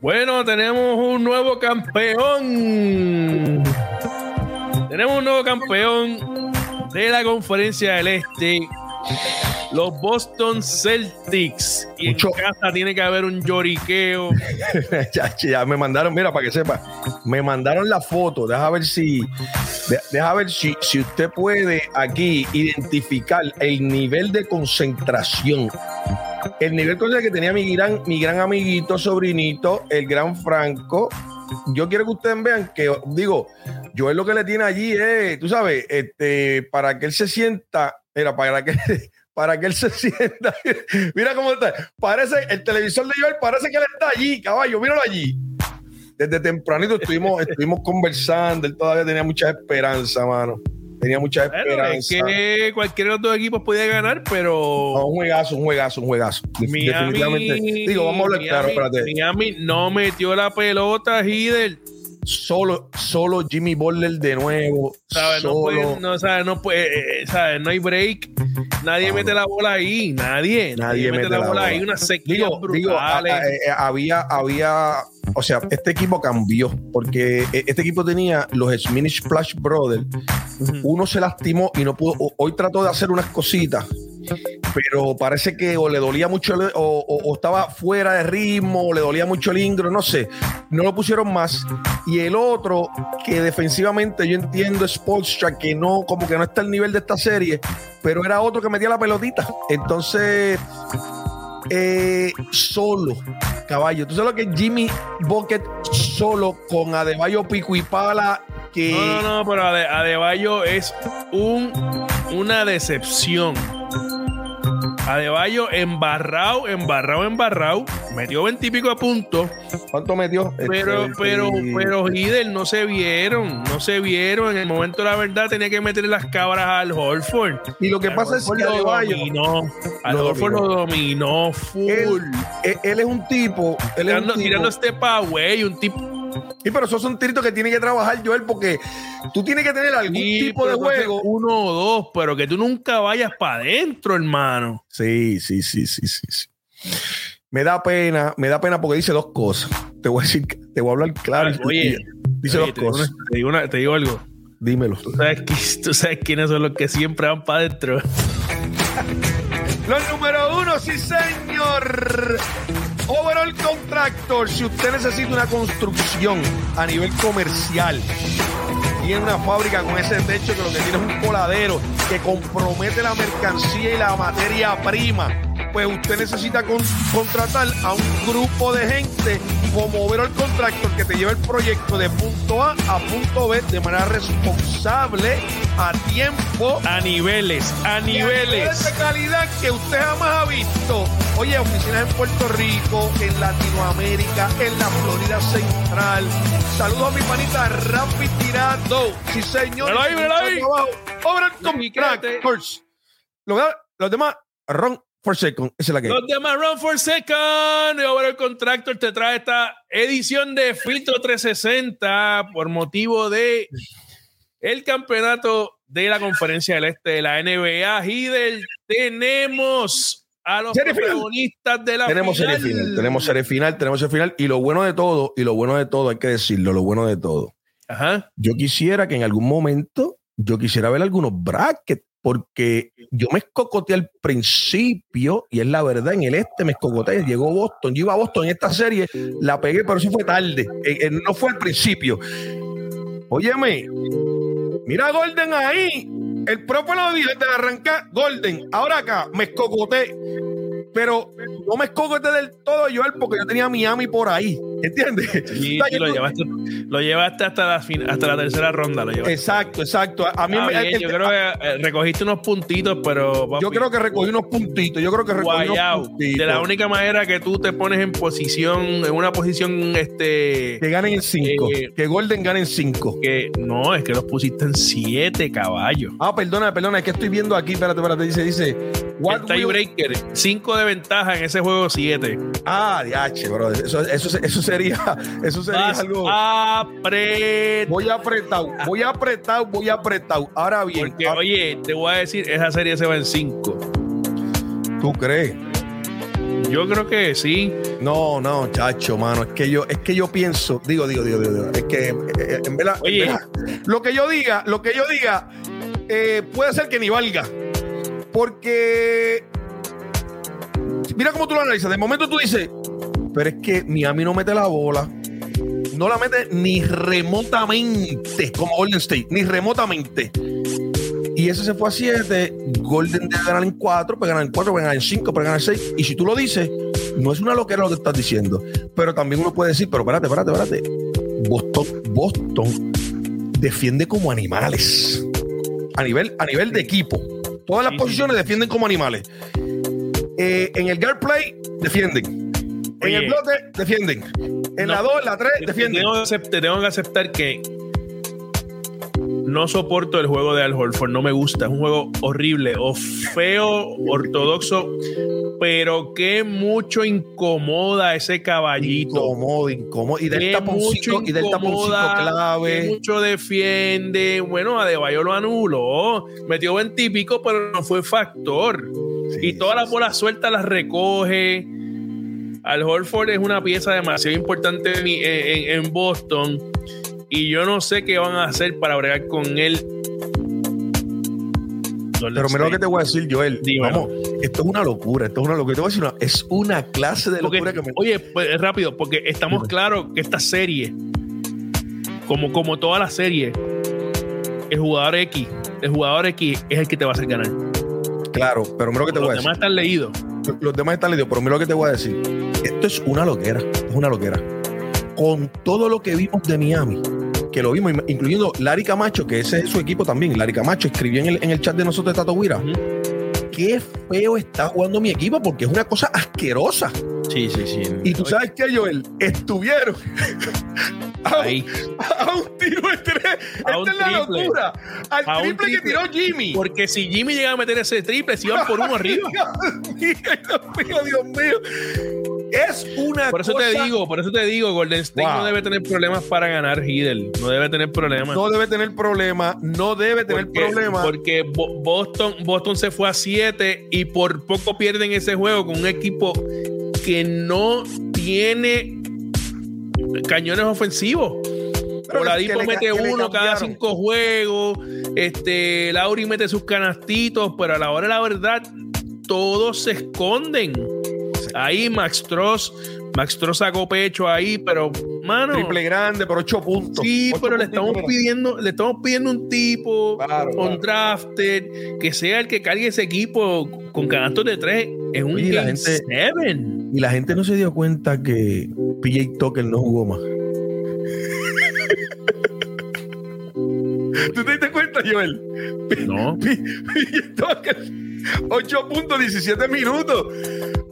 Bueno, tenemos un nuevo campeón. Tenemos un nuevo campeón de la conferencia del Este. Los Boston Celtics. Y Mucho- en casa tiene que haber un lloriqueo. ya, ya me mandaron, mira, para que sepa, me mandaron la foto. Deja ver si, de- deja ver si, si usted puede aquí identificar el nivel de concentración. El nivel concentración que tenía mi gran, mi gran amiguito, sobrinito, el gran Franco. Yo quiero que ustedes vean que, digo, yo es lo que le tiene allí, es, tú sabes, este, para que él se sienta, mira, para que, para que él se sienta, mira cómo está, parece, el televisor de Joel parece que él está allí, caballo, míralo allí. Desde tempranito estuvimos, estuvimos conversando, él todavía tenía mucha esperanza, mano. Tenía mucha Bueno, es esperanza. que cualquiera de los dos equipos podía ganar, pero. No, un juegazo, un juegazo, un juegazo. Definitivamente. Digo, vamos a hablar Miami- claro, espérate. Miami no metió la pelota, Hider. Solo, solo Jimmy Butler de nuevo. No, puede, no, ¿sabes? No, puede, eh, eh, ¿sabes? no hay break. Nadie mete la bola ahí. Nadie. Nadie, mete, la, bola ahí. Una digo, digo, a- brutales. a- eh, había, había, o sea, este equipo cambió porque eh, este equipo tenía los Smith Splash Brothers. Uno se lastimó y no pudo. Hoy trató de hacer unas cositas, pero parece que o le dolía mucho o, estaba fuera de ritmo, o le dolía mucho el ingro, no sé. No lo pusieron más. Y el otro, que defensivamente yo entiendo es Spolstra, que no, como que no está al nivel de esta serie, pero era otro que metía la pelotita. Entonces, eh, solo, caballo. ¿Tú sabes lo que es Jimmy Bucket solo con Adebayo Pico y Pala? Que No, no, no, pero Ade- Adebayo es un, una decepción. Adebayo embarrado, embarrado, embarrado. Metió veintipico de puntos. ¿Cuánto metió? Pero, Este, pero, y- pero Hider no se vieron, no se vieron. En el momento la verdad tenía que meterle las cabras al Horford. Y lo que Al pasa es que lo Adebayo, dominó. Al lo Horford dominó. lo dominó full. él, él- él es un tipo, él es un tirando, tipo- tirando step away, un tipo. Sí, pero esos son tiritos que tiene que trabajar Joel porque tú tienes que tener algún Sí, tipo de juego. Uno o dos, pero que tú nunca vayas para adentro, hermano. Sí, sí, sí, sí, sí, sí. Me da pena, me da pena porque dice dos cosas. Te voy a decir, te voy a hablar claro. y- Oye, dice Oye, dos te, digo cosas. una- te digo una- te digo algo. Dímelo. ¿Tú sabes, tú sabes quiénes son los que siempre van para adentro. Los número uno, sí, señor. Overall Contractor. Si usted necesita una construcción a nivel comercial, tiene una fábrica con ese techo que lo que tiene es un coladero que compromete la mercancía y la materia prima. Pues usted necesita con- contratar a un grupo de gente como Overall Contractor que te lleva el proyecto de punto A a punto B de manera responsable, a tiempo A niveles, a y a niveles niveles. de calidad que usted jamás ha visto. Oye, oficinas en Puerto Rico, en Latinoamérica, en la Florida Central. Saludos a mi panita Rafi Tirando. Sí, señor. Míralo ahí, míralo ahí. Obra Y quédate. Contractors. Los, los demás, Ron for second. Esa es la que. Los demás Run for Second. Y ahora el Contractor te trae esta edición de Filtro 360 por motivo de el campeonato de la Conferencia del Este de la NBA. Hidel, tenemos a los Serie final. protagonistas de la Tenemos final. serie final, tenemos serie final, tenemos serie final. Y lo bueno de todo, y lo bueno de todo, hay que decirlo, lo bueno de todo. Ajá. yo quisiera que en algún momento yo quisiera ver algunos brackets porque yo me escocoteé al principio y es la verdad en el este me escocoteé llegó Boston yo iba a Boston en esta serie la pegué pero eso fue tarde eh, eh, no fue al principio. Óyeme mira a Golden ahí el propio lo dijo desde arrancar Golden ahora acá me escocoté pero no me escocoté del todo Joel porque yo tenía Miami por ahí ¿entiendes? Y, O sea, y lo, llevaste, lo llevaste hasta la, fin- hasta la tercera ronda. Lo. Exacto, exacto. A mí Está me- bien, el- yo creo que eh, recogiste unos puntitos, pero Yo creo que recogí unos puntitos. Yo creo que recogí guayao. unos puntitos. de la única manera que tú te pones en posición, en una posición, este, Que ganen en 5. Eh, que Golden gane en 5. que no, es que los pusiste en siete caballos. Ah, perdona, perdona. Es que estoy viendo aquí. Espérate, espérate. Dice, dice. El What will- tiebreaker, cinco de ventaja en ese juego siete. Ah, diache, bro. Eso, eso, eso sería. Eso sería Vas algo. apretado. Voy apretado, voy apretado, voy apretado. Ahora bien, Porque, ah, oye, te voy a decir, esa serie se va en cinco. ¿tú crees? Yo creo que sí. No, no, chacho, mano. Es que yo, es que yo pienso, digo, digo, digo, digo, es que eh, en, verdad, lo que yo diga, lo que yo diga, eh, puede ser que ni valga. Porque mira cómo tú lo analizas. De momento tú dices, pero es que Miami no mete la bola. No la mete ni remotamente como Golden State, ni remotamente. Y ese se fue a 7. Golden debe ganar en 4, puede ganar en 4, puede ganar en 5, puede ganar en 6. Y si tú lo dices, no es una loquera lo que estás diciendo. Pero también uno puede decir, pero espérate, espérate, espérate. Boston, Boston defiende como animales. A nivel, a nivel de equipo. Todas las posiciones defienden como animales. Eh, en el guard play, defienden. En el bloque, defienden. En la 2, la 3, defienden. te tengo que aceptar que no soporto el juego de Al Horford, no me gusta, es un juego horrible o feo, ortodoxo, pero que mucho incomoda ese caballito. Incómodo, incómodo. Y del taponcito, y del taponcito clave. mucho defiende. Bueno, Adebayo lo anuló, metió 20 y pico, pero no fue factor. y todas las bolas sueltas las recoge. Al Horford es una pieza demasiado importante en Boston y yo no sé qué van a hacer para bregar con él. Pero mira lo que te voy a decir, Joel. Vamos, esto es una locura, esto es una locura. Te voy a decir una, es una clase de locura que me. Oye, pues rápido, porque estamos claros que esta serie, como, como toda la serie, el jugador X, el jugador X es el que te va a hacer ganar. Claro, pero mira lo que te voy a decir. Los demás están leídos. Los demás están leídos, pero mira lo que te voy a decir. Esto es una loquera, es una loquera. Con todo lo que vimos de Miami, que lo vimos, incluyendo Larry Camacho, que ese es su equipo también. Larry Camacho escribió en el, en el chat de nosotros de Tato Guira. Qué feo está jugando mi equipo porque es una cosa asquerosa. Sí, sí, sí. Y tú sabes que Joel estuvieron a, un, a, un tiro de tres. Esta es la locura. Al triple, que tiró Jimmy. Porque si Jimmy llega a meter ese triple, se iban por uno arriba. Dios mío, Dios mío. Es una Por eso te digo, por eso te digo, Golden State no debe tener problemas para ganar Hidel. No debe tener problemas. No debe tener problemas. No debe tener problemas. Porque Boston, Boston se fue a 7 y por poco pierden ese juego con un equipo que no tiene cañones ofensivos. Oladipo mete uno cada cinco juegos. Este, Lauri mete sus canastitos, pero a la hora de la verdad, todos se esconden. Ahí Max Tross, Max Tross sacó pecho ahí, pero mano. Triple grande, por ocho puntos. Sí, pero le estamos pidiendo, le estamos pidiendo un tipo con drafted que sea el que cargue ese equipo con canastos de tres. Es un y la gente, seven. Y la gente no se dio cuenta que PJ Tucker no jugó más. ¿Tú te diste cuenta, Joel? No. PJ Tucker 8.17 minutos.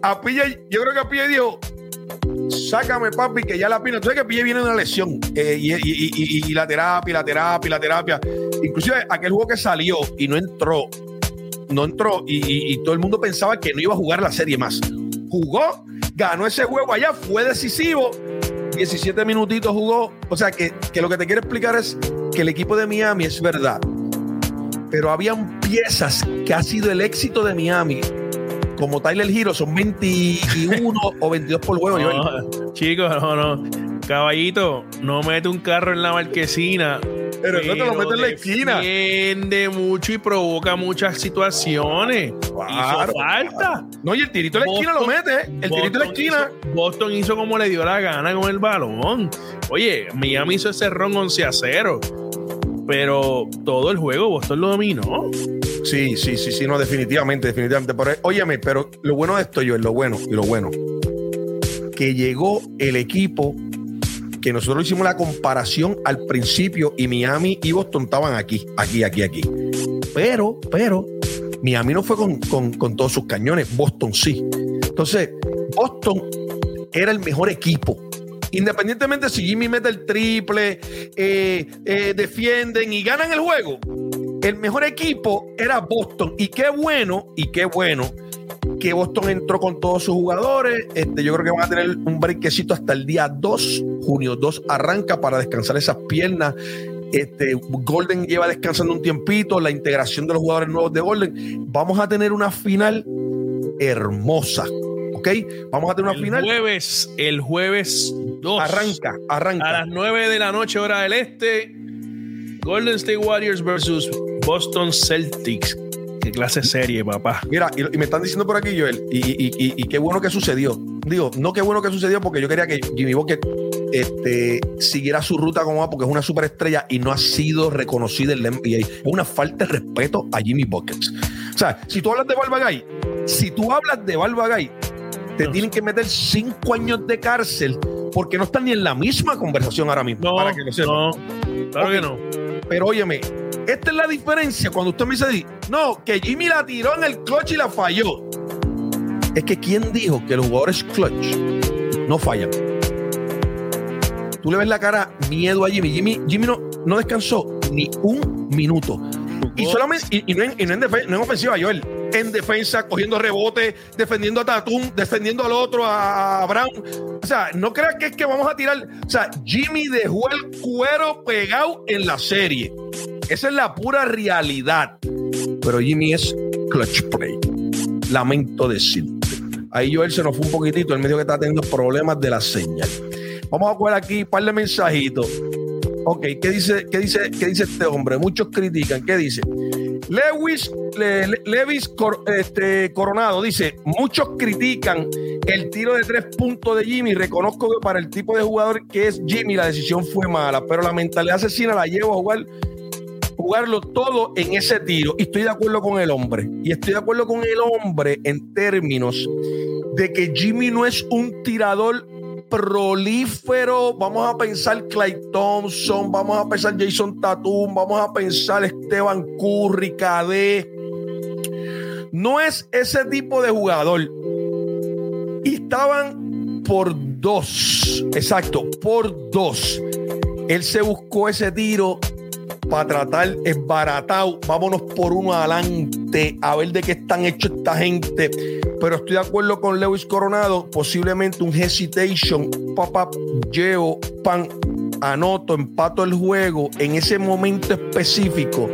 A Pilla, yo creo que a Pilla dijo, sácame papi, que ya la pina. Tú sabes que Pilla viene de una lesión eh, y, la terapia, la terapia, la terapia. Inclusive aquel juego que salió y no entró, no entró y, todo el mundo pensaba que no iba a jugar la serie más. Jugó, ganó ese juego allá, fue decisivo. 17 minutitos jugó. O sea que, que lo que te quiero explicar es que el equipo de Miami es verdad pero habían piezas que ha sido el éxito de Miami. Como Tyler Hero, son 21 o 22 por juego. No, chicos, no, no. Caballito, no mete un carro en la marquesina. Pero, no te lo mete en la esquina. Defiende mucho y provoca muchas situaciones. Hizo falta. No, y el tirito de la esquina lo mete. El tirito de la esquina. Boston hizo como le dio la gana con el balón. Oye, Miami hizo ese ron 11 a 0 pero todo el juego Boston lo dominó. Sí, sí, sí, sí, no, definitivamente, definitivamente. Pero, óyeme, pero lo bueno de esto, yo es lo bueno y lo bueno, que llegó el equipo que nosotros hicimos la comparación al principio y Miami y Boston estaban aquí, aquí, aquí, aquí. Pero, pero, Miami no fue con, con todos sus cañones, Boston sí. Entonces, Boston era el mejor equipo Independientemente si Jimmy mete el triple, eh, eh, defienden y ganan el juego, el mejor equipo era Boston. Y qué bueno, y qué bueno que Boston entró con todos sus jugadores. Este, yo creo que van a tener un brequecito hasta el día 2, junio 2 arranca para descansar esas piernas. Este, Golden lleva descansando un tiempito, la integración de los jugadores nuevos de Golden. Vamos a tener una final hermosa ¿ok? Vamos a tener una el final. Jueves, el jueves 2. Arranca, arranca. A las 9 de la noche, hora del este. Golden State Warriors versus Boston Celtics. Qué clase serie, papá. Mira, y, me están diciendo por aquí, Joel, y, y, y, y qué bueno que sucedió. Digo, no qué bueno que sucedió porque yo quería que Jimmy Bucket este, siguiera su ruta como va porque es una superestrella y no ha sido reconocida en la NBA. Es una falta de respeto a Jimmy Buckets. O sea, si tú hablas de Balbagay, si tú hablas de Balbagay, te tienen que meter cinco años de cárcel porque no están ni en la misma conversación ahora mismo. No, para que lo sepas. no, claro Ok. que no. Pero óyeme, esta es la diferencia cuando usted me dice, no, que Jimmy la tiró en el clutch y la falló. Es que ¿quién dijo que los jugadores clutch no fallan? Tú le ves la cara miedo a Jimmy. Jimmy, Jimmy no, no descansó ni un minuto. Y solamente, y, y no, en, y no en defe- no en ofensiva, Joel. En defensa, cogiendo rebote, defendiendo a Tatum, defendiendo al otro, a, Brown. O sea, no creas que es que vamos a tirar. O sea, Jimmy dejó el cuero pegado en la serie. Esa es la pura realidad. Pero Jimmy es clutch play. Lamento decirte. Ahí Joel se nos fue un poquitito. Él me dijo que está teniendo problemas de la señal. Vamos a coger aquí un par de mensajitos. Ok, ¿qué dice, qué dice, qué dice este hombre? Muchos critican. ¿Qué dice? Lewis, Le- Le- Levis este, Coronado dice: Muchos critican el tiro de tres puntos de Jimmy. Reconozco que para el tipo de jugador que es Jimmy, la decisión fue mala, pero la mentalidad asesina la llevo a jugar jugarlo todo en ese tiro. Y estoy de acuerdo con el hombre. Y estoy de acuerdo con el hombre en términos de que Jimmy no es un tirador prolífero. Vamos a pensar Clay Thompson, vamos a pensar Jason Tatum, vamos a pensar Esteban Curry, KD. No es ese tipo de jugador. Y estaban por dos. Exacto, por dos. Él se buscó ese tiro para tratar es baratado. Vámonos por uno adelante a ver de qué están hechos esta gente. Pero estoy de acuerdo con Lewis Coronado. Posiblemente un hesitation. Papá, llevo pan, anoto, empato el juego en ese momento específico.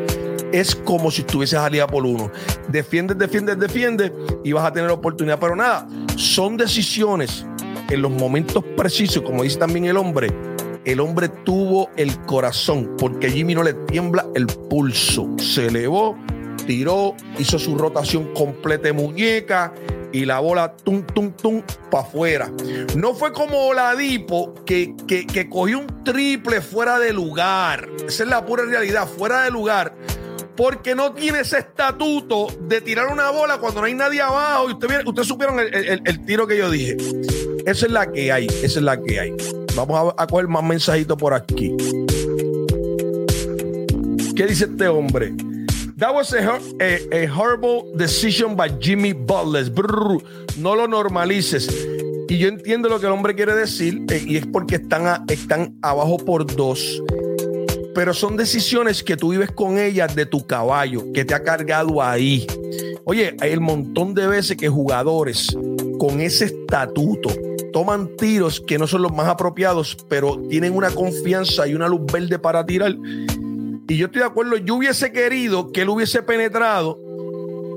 Es como si estuviese salida por uno. Defiendes, defiendes, defiendes y vas a tener oportunidad. Pero nada, son decisiones en los momentos precisos, como dice también el hombre, el hombre tuvo el corazón, porque Jimmy no le tiembla el pulso. Se elevó, tiró, hizo su rotación completa de muñeca y la bola tum, tum, tum para afuera. No fue como Oladipo que, que, que cogió un triple fuera de lugar. Esa es la pura realidad, fuera de lugar. Porque no tiene ese estatuto de tirar una bola cuando no hay nadie abajo. Ustedes usted supieron el, tiro que yo dije. Esa es la que hay, esa es la que hay. Vamos a, coger más mensajitos por aquí. ¿Qué dice este hombre? That was a, a- horrible decision by Jimmy Butler. No lo normalices. Y yo entiendo lo que el hombre quiere decir, eh, y es porque están abajo por dos. Pero son decisiones que tú vives con ellas de tu caballo, que te ha cargado ahí. Oye, hay el montón de veces que jugadores con ese estatuto toman tiros que no son los más apropiados, pero tienen una confianza y una luz verde para tirar. Y yo estoy de acuerdo, yo hubiese querido que él hubiese penetrado,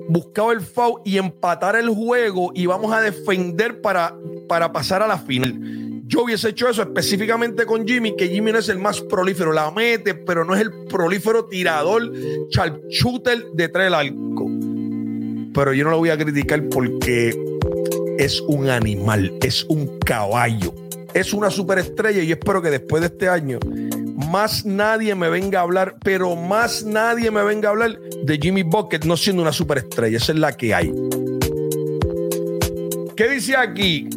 buscado el foul y empatar el juego y vamos a defender para, para pasar a la final. Yo hubiese hecho eso específicamente con Jimmy, que Jimmy no es el más prolífero, la mete, pero no es el prolífero tirador, sharpshooter detrás del arco. Pero yo no lo voy a criticar porque es un animal, es un caballo, es una superestrella y yo espero que después de este año más nadie me venga a hablar, pero más nadie me venga a hablar de Jimmy Bucket no siendo una superestrella. Esa es la que hay. ¿Qué dice aquí?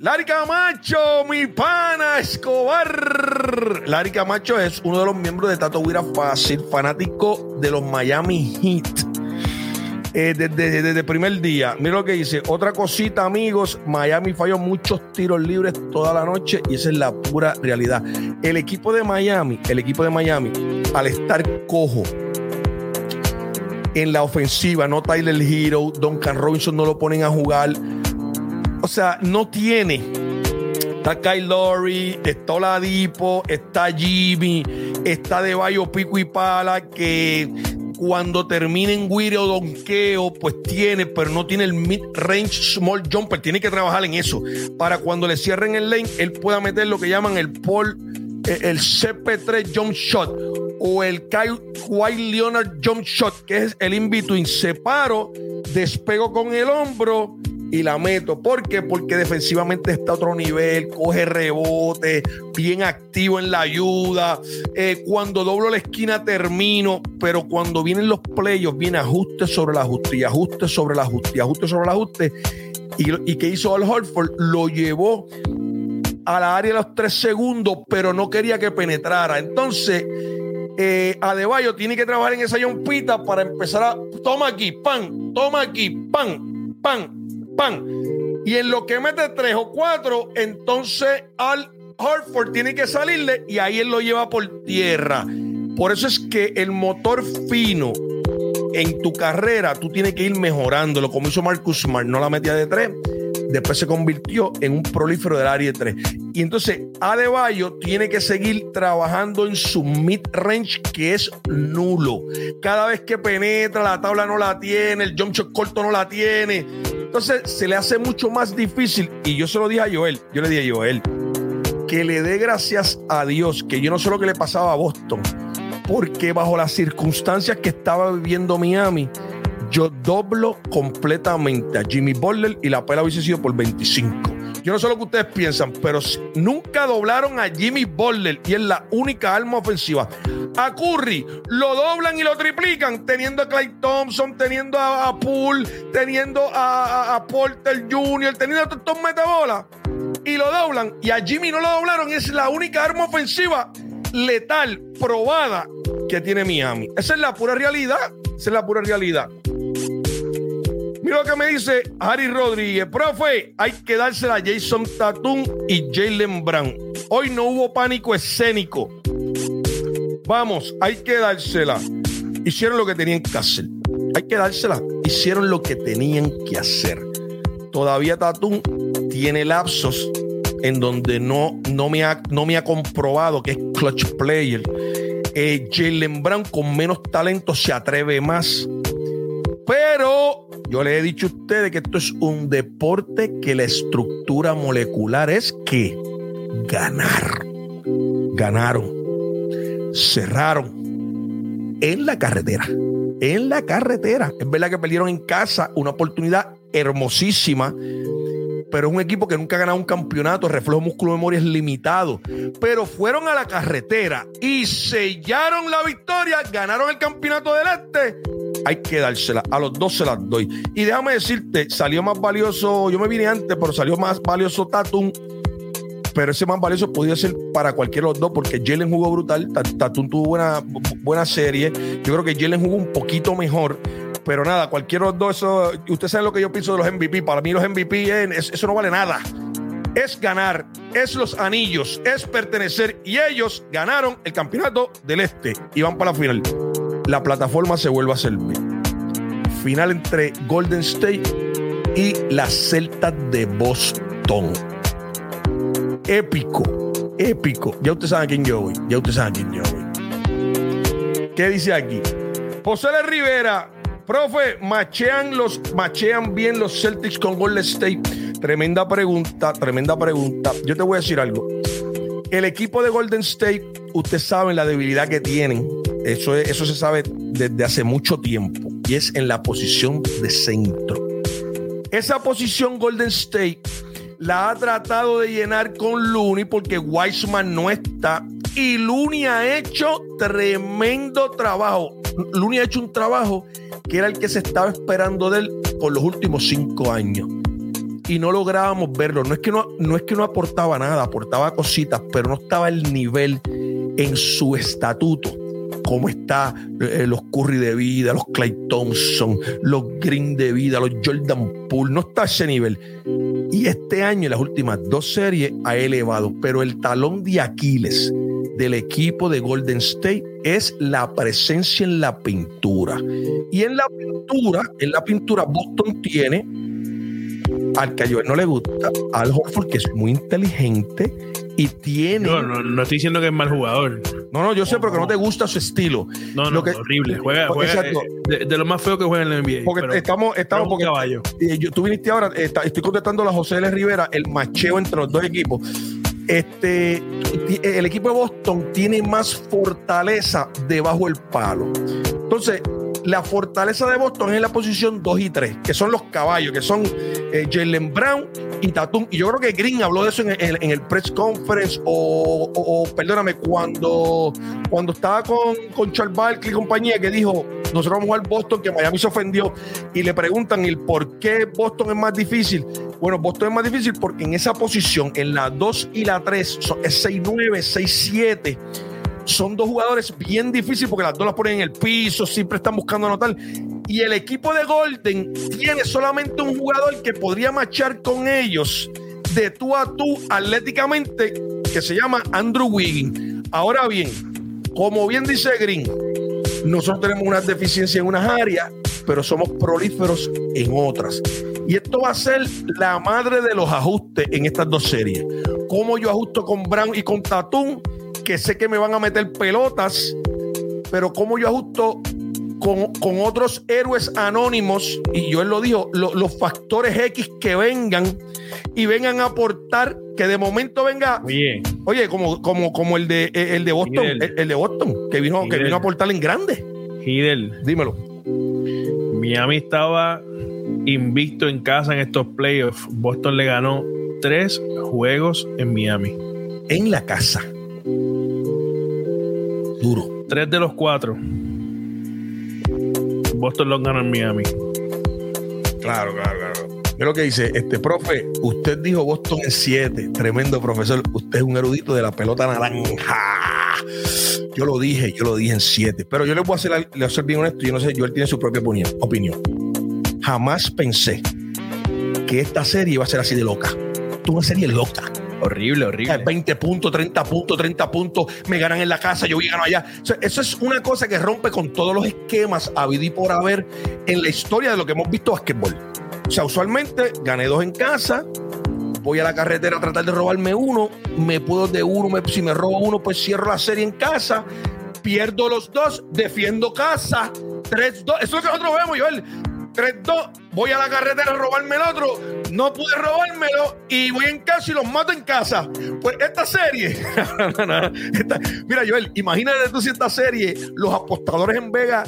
Larry Camacho, mi pana Escobar. Larry Camacho es uno de los miembros de Tato Huira Fácil, fanático de los Miami Heat. Eh, desde- desde el primer día. Mira lo que dice. Otra cosita, amigos. Miami falló muchos tiros libres toda la noche y esa es la pura realidad. El equipo de Miami, el equipo de Miami, al estar cojo en la ofensiva, no Tyler Hero, Duncan Robinson no lo ponen a jugar. O sea, no tiene. Está Kyle Lowry, está Oladipo, está Jimmy, está De Bayo Pico y Pala, que Cuando termina en o donqueo, pues tiene, pero no tiene el mid-range small jumper. Tiene que trabajar en eso. Para cuando le cierren el lane, él pueda meter lo que llaman el Paul, eh, el CP3 jump shot o el Kyle Leonard jump shot, que es el in-between. Separo, despego con el hombro y la meto. ¿Por qué? Porque defensivamente está a otro nivel, coge rebote, bien activo en la ayuda. Eh, cuando doblo la esquina termino, pero cuando vienen los playoffs, viene ajuste sobre el ajuste y ajuste sobre el ajuste y ajuste sobre el ajuste. ¿Y, y qué hizo Al Horford? Lo llevó a la área de los tres segundos, pero no quería que penetrara. Entonces, eh, Adebayo tiene que trabajar en esa yompita para empezar a. Toma aquí, pan, toma aquí, pan, pan, pan. Y en lo que mete tres o cuatro, entonces Al Hartford tiene que salirle y ahí él lo lleva por tierra. Por eso es que el motor fino en tu carrera, tú tienes que ir mejorándolo, como hizo Marcus Smart, no la metía de tres después se convirtió en un prolífero del área 3. Y entonces Adebayo tiene que seguir trabajando en su mid-range, que es nulo. Cada vez que penetra, la tabla no la tiene, el jump shot corto no la tiene. Entonces se le hace mucho más difícil. Y yo se lo dije a Joel, yo le dije a Joel, que le dé gracias a Dios, que yo no sé lo que le pasaba a Boston, porque bajo las circunstancias que estaba viviendo Miami, yo doblo completamente a Jimmy Butler y la pela hubiese sido por 25. Yo no sé lo que ustedes piensan, pero nunca doblaron a Jimmy Butler y es la única arma ofensiva. A Curry lo doblan y lo triplican, teniendo a Clay Thompson, teniendo a, Poole, teniendo a, Porter Jr., teniendo a estos metabolas y lo doblan. Y a Jimmy no lo doblaron, es la única arma ofensiva letal, probada que tiene Miami. Esa es la pura realidad. Esa es la pura realidad. Mira lo que me dice Harry Rodríguez. Profe, hay que dársela a Jason Tatum y Jalen Brown. Hoy no hubo pánico escénico. Vamos, hay que dársela. Hicieron lo que tenían que hacer. Hay que dársela. Hicieron lo que tenían que hacer. Todavía Tatum tiene lapsos en donde no, no, me, ha, no me ha comprobado que es clutch player. Eh, Jalen Brown con menos talento se atreve más. Pero yo le he dicho a ustedes que esto es un deporte que la estructura molecular es que ganar. Ganaron. Cerraron en la carretera. En la carretera. Es verdad que perdieron en casa una oportunidad hermosísima pero es un equipo que nunca ha ganado un campeonato, reflejo músculo memoria es limitado. Pero fueron a la carretera y sellaron la victoria, ganaron el campeonato del Este hay que dársela. A los dos se las doy. Y déjame decirte, salió más valioso, yo me vine antes, pero salió más valioso Tatum. Pero ese más valioso podía ser para cualquiera de los dos, porque Jalen jugó brutal. Tatum tuvo buena, buena serie. Yo creo que Jalen jugó un poquito mejor. Pero nada, cualquiera de los dos, eso, usted sabe lo que yo pienso de los MVP. Para mí, los MVP, eso no vale nada. Es ganar, es los anillos, es pertenecer. Y ellos ganaron el campeonato del Este y van para la final la plataforma se vuelve a servir. Final entre Golden State y las Celtas de Boston. Épico, épico. Ya usted sabe quién yo voy. Ya usted sabe quién yo voy. ¿Qué dice aquí? José Rivera, profe, machean, los, machean bien los Celtics con Golden State. Tremenda pregunta, tremenda pregunta. Yo te voy a decir algo. El equipo de Golden State, usted sabe la debilidad que tienen eso, eso se sabe desde hace mucho tiempo y es en la posición de centro. Esa posición Golden State la ha tratado de llenar con Looney porque Weissman no está y Looney ha hecho tremendo trabajo. Looney ha hecho un trabajo que era el que se estaba esperando de él por los últimos cinco años y no lográbamos verlo. No es que no, no es que no aportaba nada, aportaba cositas, pero no estaba el nivel en su estatuto cómo está eh, los Curry de vida, los Clay Thompson, los Green de vida, los Jordan Poole, no está a ese nivel. Y este año, en las últimas dos series, ha elevado, pero el talón de Aquiles del equipo de Golden State es la presencia en la pintura. Y en la pintura, en la pintura, Boston tiene al que a no le gusta, Al Horford, que es muy inteligente, y tiene. No, no, no estoy diciendo que es mal jugador. No, no, yo sé, pero que no te gusta su estilo. No, no, Lo que- horrible. Juega, eh, de, de lo más feo que juega en la NBA. Porque pero- estamos, estamos pero porque caballo. eh, yo- tú viniste ahora, está- estoy contestando a José L. Rivera, el macheo entre los dos equipos. Este, el equipo de Boston tiene más fortaleza debajo del palo. Entonces, la fortaleza de Boston es en la posición 2 y 3, que son los caballos, que son eh, Jalen Brown y Tatum. Y yo creo que Green habló de eso en, el- en el press conference o, perdóname, cuando, cuando estaba con, con Charles Barkley y compañía, que dijo, nosotros vamos a jugar Boston, que Miami se ofendió, y le preguntan el por qué Boston es más difícil. Bueno, Boston es más difícil porque en esa posición, en la 2 y la 3, son- es 6-9, 6-7 son dos jugadores bien difíciles porque las dos las ponen en el piso, siempre están buscando anotar. Y el equipo de Golden tiene solamente un jugador que podría marchar con ellos de tú a tú atléticamente, que se llama Andrew Wiggins. Ahora bien, como bien dice Green, nosotros tenemos una deficiencia en unas áreas, pero somos prolíferos en otras. Y esto va a ser la madre de los ajustes en estas dos series. Cómo yo ajusto con Brown y con Tatum, que sé que me van a meter pelotas, pero cómo yo ajusto con, con otros héroes anónimos, y yo él lo dijo, lo- los factores X que vengan y vengan a aportar, que de momento venga Oye, Oye, como, como, como el de el de Boston, el, el de Boston, que vino, que vino a aportar en grande. Hidel, Dímelo. Miami estaba invicto en casa en estos playoffs. Boston le ganó tres juegos en Miami. En la casa. Duro. Tres de los cuatro. Boston los ganó en Miami. Claro, claro, claro. Mira lo que dice, este profe, usted dijo Boston en 7. Tremendo profesor. Usted es un erudito de la pelota naranja. Yo lo dije, yo lo dije en 7. Pero yo le voy a ser, le voy a ser bien honesto. Yo no sé, yo él tiene su propia opinión. opinión. Jamás pensé que esta serie iba a ser así de loca. Tú una serie loca. Horrible, horrible. 20 puntos, 30 puntos, 30 puntos, me ganan en la casa, yo voy gano allá. O sea, eso es una cosa que rompe con todos los esquemas habido y por haber en la historia de lo que hemos visto basquetbol. O sea, usualmente gané dos en casa, voy a la carretera a tratar de robarme uno, me puedo de uno, me- si me robo uno, pues cierro la serie en casa, pierdo los dos, defiendo casa, 3-2. Eso es lo que nosotros vemos, Joel. 3-2, voy a la carretera a robarme el otro, no pude robármelo y voy en casa y los mato en casa. Pues esta serie, mira Joel, imagínate tú si esta serie, los apostadores en Vega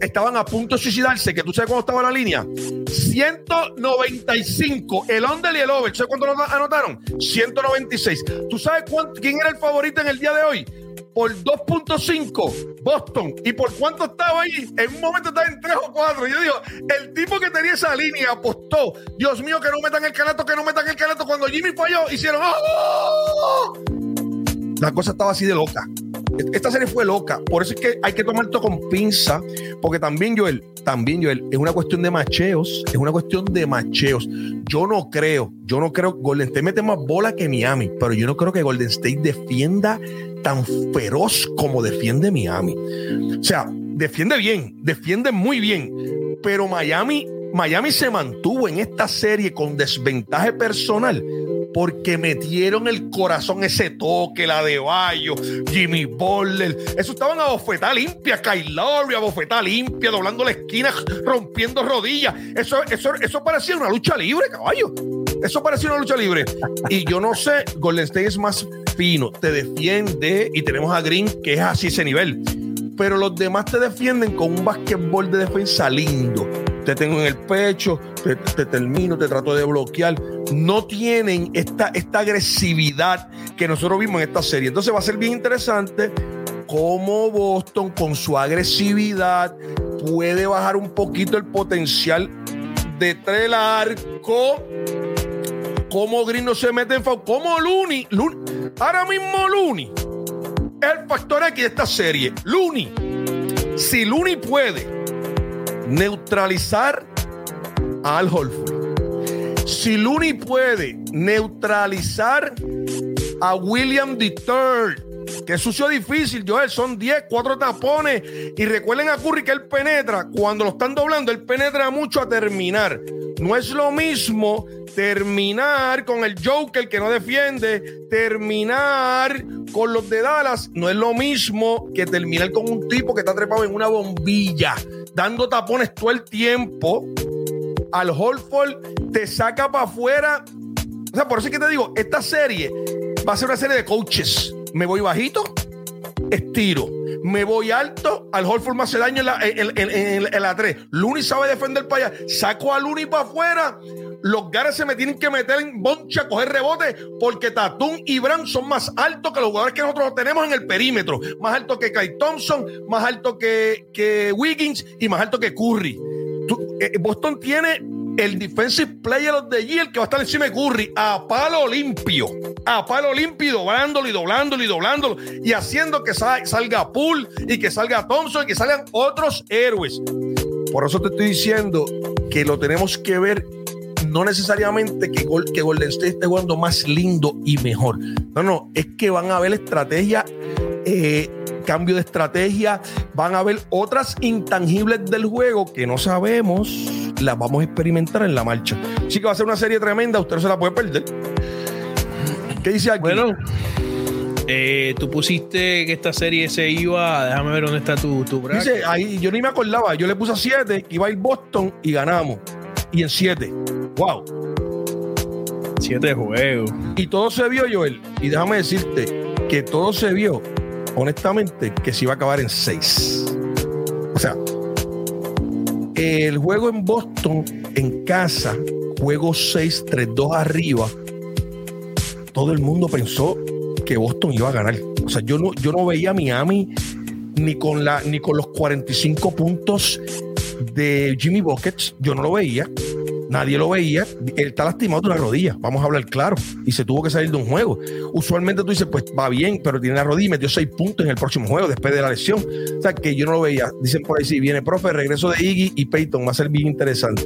estaban a punto de suicidarse, que tú sabes cuándo estaba la línea. 195, el under y el over. ¿Sabes cuánto anot- anotaron? 196. ¿Tú sabes cuánto, quién era el favorito en el día de hoy? Por 2.5, Boston. ¿Y por cuánto estaba ahí? En un momento estaba en 3 o 4. Yo digo, el tipo que tenía esa línea apostó. Dios mío, que no metan el canato, que no metan el canato. Cuando Jimmy falló, hicieron. ¡Oh! La cosa estaba así de loca. Esta serie fue loca. Por eso es que hay que tomar esto con pinza. Porque también, Joel, también, Joel, es una cuestión de macheos. Es una cuestión de macheos. Yo no creo, yo no creo. Golden State mete más bola que Miami. Pero yo no creo que Golden State defienda tan feroz como defiende Miami. O sea, defiende bien, defiende muy bien. Pero Miami, Miami se mantuvo en esta serie con desventaja personal porque metieron el corazón ese toque, la de Bayo, Jimmy Butler. Eso estaban a bofetada limpia, Kyle a bofetada limpia, doblando la esquina, rompiendo rodillas. Eso, eso, eso parecía una lucha libre, caballo. Eso parecía una lucha libre. Y yo no sé, Golden State es más fino, te defiende y tenemos a Green que es así ese nivel. Pero los demás te defienden con un basquetbol de defensa lindo. Te tengo en el pecho, te, te termino, te trato de bloquear. No tienen esta, esta agresividad que nosotros vimos en esta serie. Entonces va a ser bien interesante cómo Boston con su agresividad puede bajar un poquito el potencial detrás del arco. Cómo Green no se mete en foul. Cómo Looney, Looney- ahora mismo es el factor aquí de esta serie. Looney, si Looney puede neutralizar a Al Holford, si Looney puede neutralizar a William III, es sucio difícil, Joel, son 10, 4 tapones. Y recuerden a Curry que él penetra, cuando lo están doblando, él penetra mucho a terminar. No es lo mismo terminar con el Joker que no defiende, terminar con los de Dallas, no es lo mismo que terminar con un tipo que está trepado en una bombilla, dando tapones todo el tiempo. Al Holford te saca para afuera. O sea, por eso es que te digo, esta serie va a ser una serie de coaches. Me voy bajito, estiro. Me voy alto, al Holford me hace daño en la, en, la 3. Luni sabe defender para allá. Saco a Luni para afuera. Los gares se me tienen que meter en boncha, coger rebote, porque Tatum y Brown son más altos que los jugadores que nosotros tenemos en el perímetro. Más alto que Kai Thompson, más alto que, que Wiggins y más alto que Curry. Eh, Boston tiene el Defensive Player of the Year que va a estar encima de Curry a palo limpio, a palo limpio, doblándolo y doblándolo y doblándolo y haciendo que salga Poole y que salga Thompson y que salgan otros héroes. Por eso te estoy diciendo que lo tenemos que ver no necesariamente que, que Golden State esté jugando más lindo y mejor. No, no, es que van a haber estrategia, eh, cambio de estrategia, van a haber otras intangibles del juego que no sabemos las vamos a experimentar en la marcha. Así que va a ser una serie tremenda, usted no se la puede perder. ¿Qué dice aquí? Bueno, eh, tú pusiste que esta serie se iba. Déjame ver dónde está tu, tu Dice, ahí yo ni me acordaba. Yo le puse a 7, iba a ir Boston y ganamos. Y en 7. ¡Wow! 7 juegos. Y todo se vio, Joel. Y déjame decirte que todo se vio, honestamente, que se iba a acabar en 6. O sea, el juego en Boston, en casa, juego 6-3-2 arriba, todo el mundo pensó que Boston iba a ganar. O sea, yo no, yo no veía a Miami ni con, la, ni con los 45 puntos de Jimmy Buckets, yo no lo veía. Nadie lo veía. Él está lastimado de una rodilla, vamos a hablar claro. Y se tuvo que salir de un juego. Usualmente tú dices, pues va bien, pero tiene la rodilla y metió seis puntos en el próximo juego después de la lesión. O sea que yo no lo veía. Dicen por ahí, si viene profe, regreso de Iggy y Peyton, va a ser bien interesante.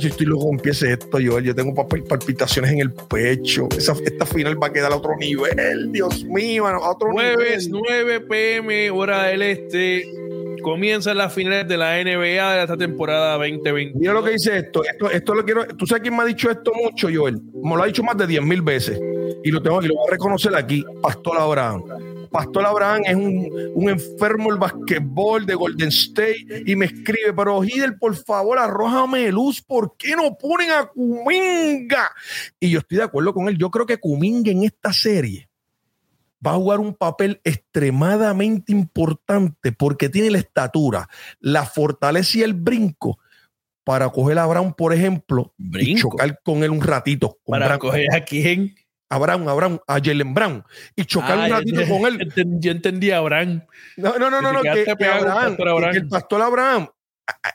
yo estoy loco empiece esto, yo, yo tengo palpitaciones en el pecho. esta final va a quedar a otro nivel, Dios mío, a otro Jueves, 9 pm, hora del este comienzan las finales de la NBA de esta temporada 2020. Mira lo que dice esto. Esto, esto lo quiero. Tú sabes quién me ha dicho esto mucho, Joel. Me lo ha dicho más de 10 mil veces. Y lo tengo y lo voy a reconocer aquí. Pastor Abraham. Pastor Abraham es un, un enfermo del basquetbol de Golden State y me escribe, pero Hidel, por favor, arrójame luz, ¿por qué no ponen a Kuminga? Y yo estoy de acuerdo con él. Yo creo que Kuminga en esta serie va a jugar un papel extremadamente importante porque tiene la estatura, la fortaleza y el brinco para coger a Brown, por ejemplo, y chocar con él un ratito. ¿Para coger a quién? A Brown, a Brown, a Jalen Brown y chocar un ah, ratito con él. Yo entendí a Brown. No, no, no, no, que, el pastor Abraham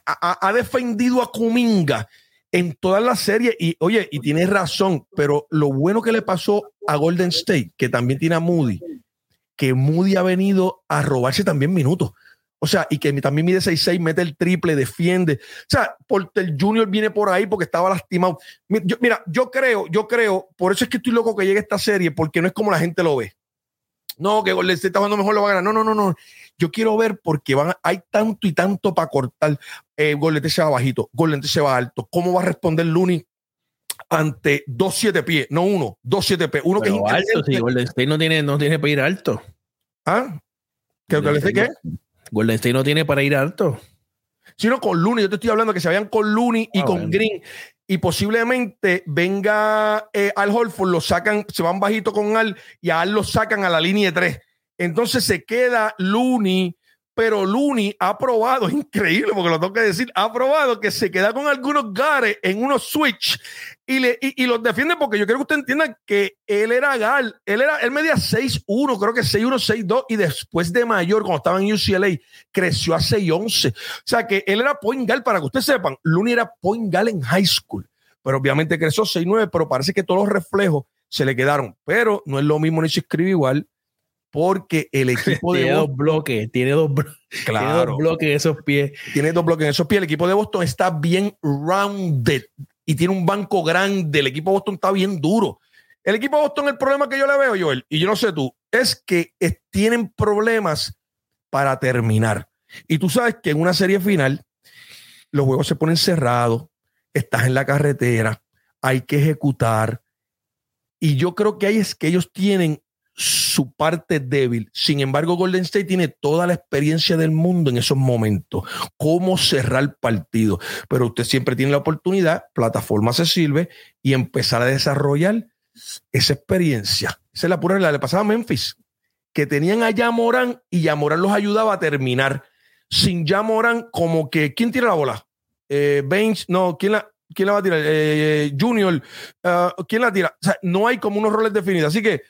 ha, defendido a Kuminga en toda la serie y oye, y tiene razón, pero lo bueno que le pasó a Golden State, que también tiene a Moody, que Moody ha venido a robarse también minutos. O sea, y que también mide 6-6, mete el triple, defiende. O sea, Porter Junior viene por ahí porque estaba lastimado. mira, yo creo, yo creo, por eso es que estoy loco que llegue esta serie, porque no es como la gente lo ve. No, que Golden State está jugando mejor, lo va a ganar. No, no, no, no. Yo quiero ver porque van, hay tanto y tanto para cortar. Eh, Golden se va bajito, Golden se va alto. ¿Cómo va a responder Looney ante dos siete pies? No uno, dos siete pies. Uno que es alto, sí, Golden State no tiene, no tiene para ir alto. ¿Ah? ¿Qué Golden State qué? Golden State no tiene para ir alto. Sino con Looney. Yo te estoy hablando que se vayan con Looney y ah, con Green y posiblemente venga eh, Al Holford, lo sacan, se van bajito con Al y a Al lo sacan a la línea de tres. Entonces se queda Looney, pero Looney ha probado, increíble porque lo tengo que decir, ha probado que se queda con algunos gares en unos switch y, los defiende porque yo quiero que usted entienda que él era Gal, él era, él medía 6'1, creo que 6'1, 6'2 y después de mayor, cuando estaba en UCLA, creció a 6'11. O sea que él era point gal, para que ustedes sepan, Looney era point gal en high school, pero obviamente creció 6'9, pero parece que todos los reflejos se le quedaron, pero no es lo mismo ni se escribe igual porque el equipo de tiene dos bloques, tiene dos, claro, tiene dos bloques en esos pies. Tiene dos bloques en esos pies. El equipo de Boston está bien rounded y tiene un banco grande. El equipo de Boston está bien duro. El equipo de Boston, el problema que yo le veo, Joel, y yo no sé tú, es que tienen problemas para terminar. Y tú sabes que en una serie final los juegos se ponen cerrados, estás en la carretera, hay que ejecutar. Y yo creo que ahí es que ellos tienen su parte débil. Sin embargo, Golden State tiene toda la experiencia del mundo en esos momentos. Cómo cerrar partido. Pero usted siempre tiene la oportunidad, plataforma se sirve y empezar a desarrollar esa experiencia. Esa es la pura la le pasaba a Memphis, que tenían a Yamoran y Yamoran los ayudaba a terminar. Sin Yamoran, como que, ¿quién tira la bola? Eh, no, ¿quién la, quién la va a tirar? Eh, junior, uh, ¿quién la tira? O sea, no hay como unos roles definidos. Así que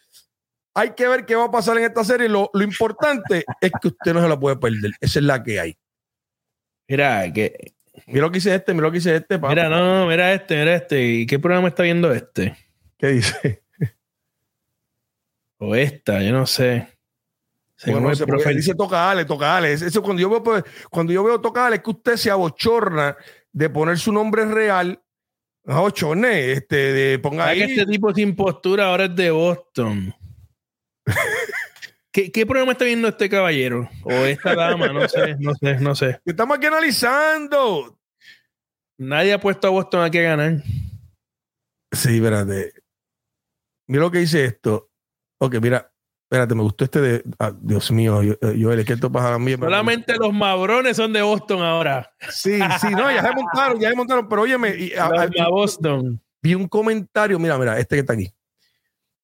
hay que ver qué va a pasar en esta serie. Lo, lo importante es que usted no se la puede perder. Esa es la que hay. Mira, que. Mira lo que hice este, mira lo que hice este. Papá. Mira, no, mira este, mira este. ¿Y qué programa está viendo este? ¿Qué dice? O esta, yo no sé. Bueno, no sé profe dice toca Ale, toca Ale. Eso cuando yo veo, pues, cuando yo veo toca Ale, es que usted se abochorna de poner su nombre real. Abochorne, este, de ponga ahí. Que este tipo sin postura ahora es de Boston. ¿Qué, ¿Qué, programa está viendo este caballero? O esta dama, no sé, no sé, no sé. Estamos aquí analizando. Nadie ha puesto a Boston aquí a ganar. Sí, espérate. Mira lo que dice esto. Ok, mira, espérate, me gustó este de. Ah, Dios mío, yo, yo que esto pasa a mí. Solamente los mabrones son de Boston ahora. Sí, sí, no, ya se montaron, ya se montaron, pero óyeme. Y, a, a, Boston. Vi un comentario, mira, mira, este que está aquí.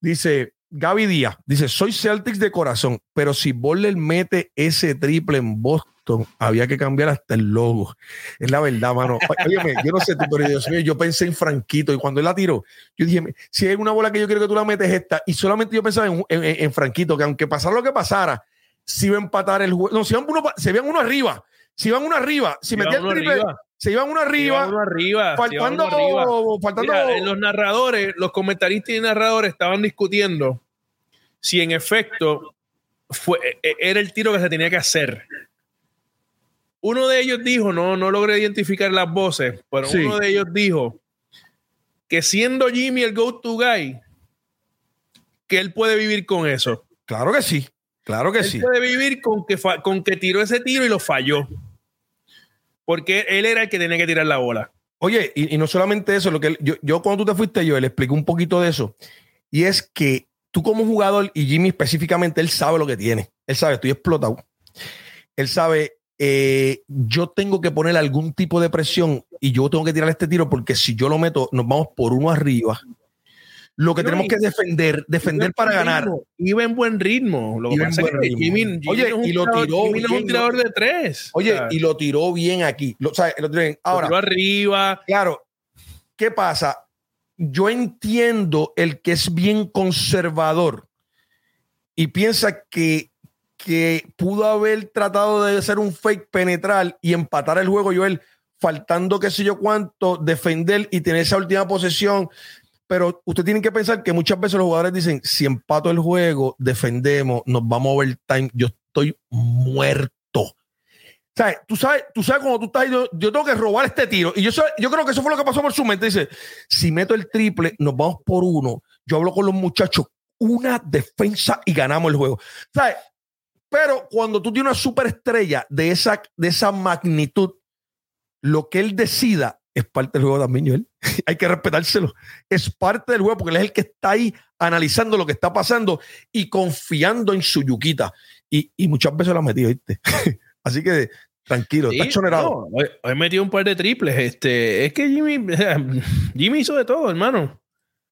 Dice, Gaby Díaz dice: Soy Celtics de corazón, pero si Boller mete ese triple en Boston, había que cambiar hasta el logo. Es la verdad, mano. Óyeme, yo no sé, pero Dios mío, yo pensé en Franquito y cuando él la tiró, yo dije: Si hay una bola que yo quiero que tú la metes, esta. Y solamente yo pensaba en, en, en Franquito, que aunque pasara lo que pasara, si iba a empatar el juego. No, si iban uno, se veían uno arriba. Si iban uno arriba, si metía el triple. Arriba. Se iban uno arriba. Uno arriba faltando, uno arriba. faltando Mira, los narradores, los comentaristas y narradores estaban discutiendo si en efecto fue, era el tiro que se tenía que hacer. Uno de ellos dijo, no, no logré identificar las voces, pero sí. uno de ellos dijo que siendo Jimmy el go-to guy, que él puede vivir con eso. Claro que sí, claro que él sí. Puede vivir con que, con que tiró ese tiro y lo falló. Porque él era el que tenía que tirar la bola. Oye, y, y no solamente eso, lo que él, yo, yo cuando tú te fuiste, yo le expliqué un poquito de eso. Y es que tú como jugador, y Jimmy específicamente, él sabe lo que tiene. Él sabe, estoy explotado. Él sabe, eh, yo tengo que poner algún tipo de presión y yo tengo que tirar este tiro porque si yo lo meto, nos vamos por uno arriba. Lo que no, tenemos que defender, defender para ganar. Iba en buen ritmo. Lo que Iba pasa en buen es que ritmo. Jimmy, Jimmy Oye, no es y lo tirador- tiró Jimmy no es un tirador de tres. Oye, O sea, y lo tiró bien aquí. Lo, o sea, lo tiró bien. lo Ahora, tiró arriba. Claro, ¿qué pasa? Yo entiendo el que es bien conservador y piensa que, que pudo haber tratado de hacer un fake penetral y empatar el juego, Joel, faltando qué sé yo cuánto, defender y tener esa última posesión. Pero usted tiene que pensar que muchas veces los jugadores dicen, si empato el juego, defendemos, nos vamos a overtime, yo estoy muerto. ¿Sabes? Tú sabes, tú sabes cuando tú estás, yo, yo tengo que robar este tiro. Y yo, yo creo que eso fue lo que pasó por su mente. Dice, si meto el triple, nos vamos por uno. Yo hablo con los muchachos, una defensa y ganamos el juego. ¿Sabes? Pero cuando tú tienes una superestrella de esa, de esa magnitud, lo que él decida es parte del juego también, Joel. Hay que respetárselo. Es parte del juego porque él es el que está ahí analizando lo que está pasando y confiando en su yuquita. Y, y muchas veces lo ha metido, ¿viste? Así que tranquilo, Sí, está exonerado. no, hoy, hoy metió un par de triples. Este, es que Jimmy, Jimmy hizo de todo, hermano.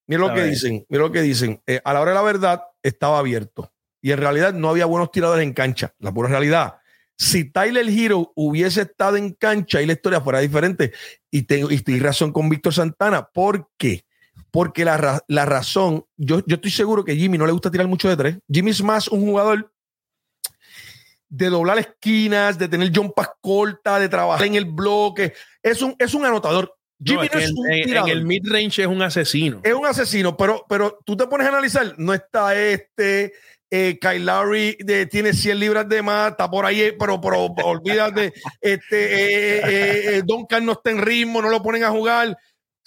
Mira lo que dicen, mira lo que dicen. Eh, a la hora de la verdad estaba abierto y en realidad no había buenos tiradores en cancha. La pura realidad. Si Tyler Hero hubiese estado en cancha y la historia fuera diferente, y tengo y estoy razón con Víctor Santana, ¿por qué? Porque la, la razón, yo, yo estoy seguro que Jimmy no le gusta tirar mucho de tres. Jimmy es más un jugador de doblar esquinas, de tener jump pass corta, de trabajar en el bloque. Es un, es un anotador. Jimmy No, no, es en, un en- en el mid-range es un asesino. es un asesino, pero, pero tú te pones a analizar, no está este, eh, Kyle Lowry de- tiene 100 libras de más, está por ahí, eh, pero, pero olvídate, este, eh, eh, eh, Duncan no está en ritmo, no lo ponen a jugar. O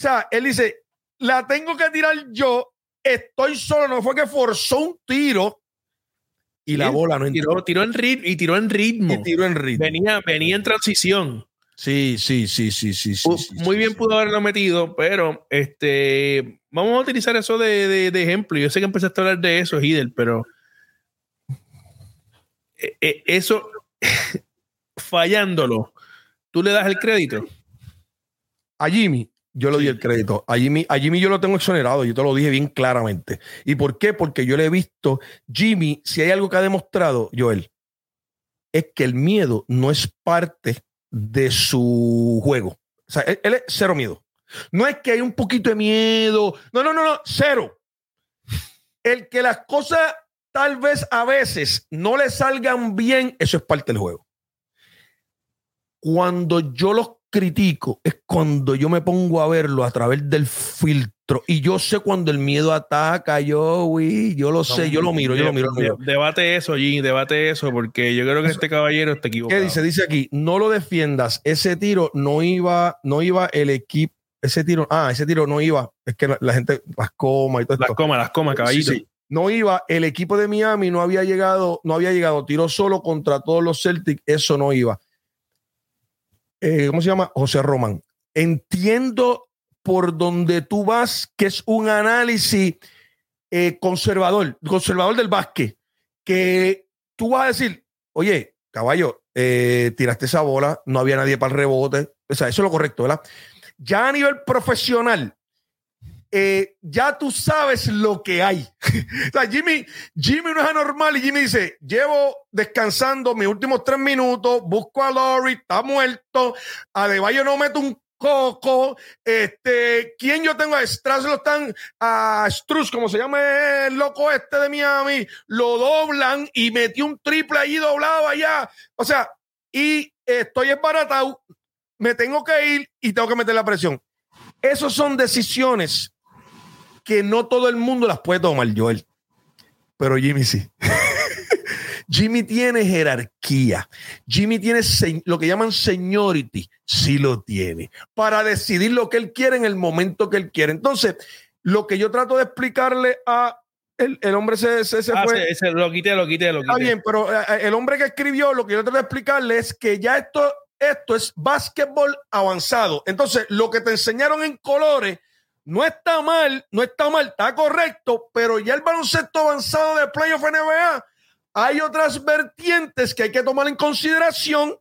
sea, él dice, la tengo que tirar yo, estoy solo, no fue que forzó un tiro y la bola no entró. Tiró, tiró en rit y tiró en ritmo. Y tiró en ritmo. Venía, venía en transición. Sí, sí, sí, sí, sí. muy sí, bien sí. pudo haberlo metido, pero este vamos a utilizar eso de, de- de ejemplo. Yo sé que empezaste a hablar de eso, Hidel, pero eh, eh, eso fallándolo, tú le das el crédito. A Jimmy, yo le di el crédito. A Jimmy, a Jimmy yo lo tengo exonerado, yo te lo dije bien claramente. ¿Y por qué? Porque yo le he visto, Jimmy, si hay algo que ha demostrado, Joel, es que el miedo no es parte de su juego. O sea, él, él es cero miedo. No es que hay un poquito de miedo. No, no, no, no, cero. El que las cosas tal vez a veces no le salgan bien, eso es parte del juego. Cuando yo los critico es cuando yo me pongo a verlo a través del filtro y yo sé cuando el miedo ataca, yo, uy, yo lo sé, yo lo miro, yo lo miro. debate eso, Jimmy, debate eso, porque yo creo que este caballero está equivocado. ¿Qué dice? Dice aquí, no lo defiendas. Ese tiro no iba, no iba el equipo. Ese tiro, ah, ese tiro no iba. Es que la, la gente las coma y todo Las comas, las comas, caballito. Sí, sí. No iba, el equipo de Miami no había llegado, no había llegado, tiró solo contra todos los Celtics, eso no iba. Eh, ¿Cómo se llama? José Román. Entiendo por donde tú vas, que es un análisis eh, conservador, conservador del básquet, que tú vas a decir, oye, caballo, eh, tiraste esa bola, no había nadie para el rebote, o sea, eso es lo correcto, ¿verdad? Ya a nivel profesional, eh, ya tú sabes lo que hay. o sea, Jimmy, Jimmy no es anormal y Jimmy dice, llevo descansando mis últimos tres minutos, busco a Lori, está muerto, a Deballo no meto un coco, este, ¿quién yo tengo? A Strauss lo están, a Struz, como se llama el loco este de Miami, lo doblan y metió un triple allí doblado allá. O sea, y estoy esbaratado, me tengo que ir y tengo que meter la presión. Esas son decisiones que no todo el mundo las puede tomar, Joel. Pero Jimmy sí. Jimmy tiene jerarquía. Jimmy tiene lo que llaman seniority. Sí lo tiene. Para decidir lo que él quiere en el momento que él quiere. Entonces, lo que yo trato de explicarle a el, el hombre se, se, se Ah, fue. se- lo quité, lo quité, lo quité. Está bien, pero eh, el hombre que escribió, lo que yo trato de explicarle es que ya esto, esto es básquetbol avanzado. Entonces, lo que te enseñaron en colores no está mal, no está mal, está correcto, pero ya el baloncesto avanzado de playoff NBA, hay otras vertientes que hay que tomar en consideración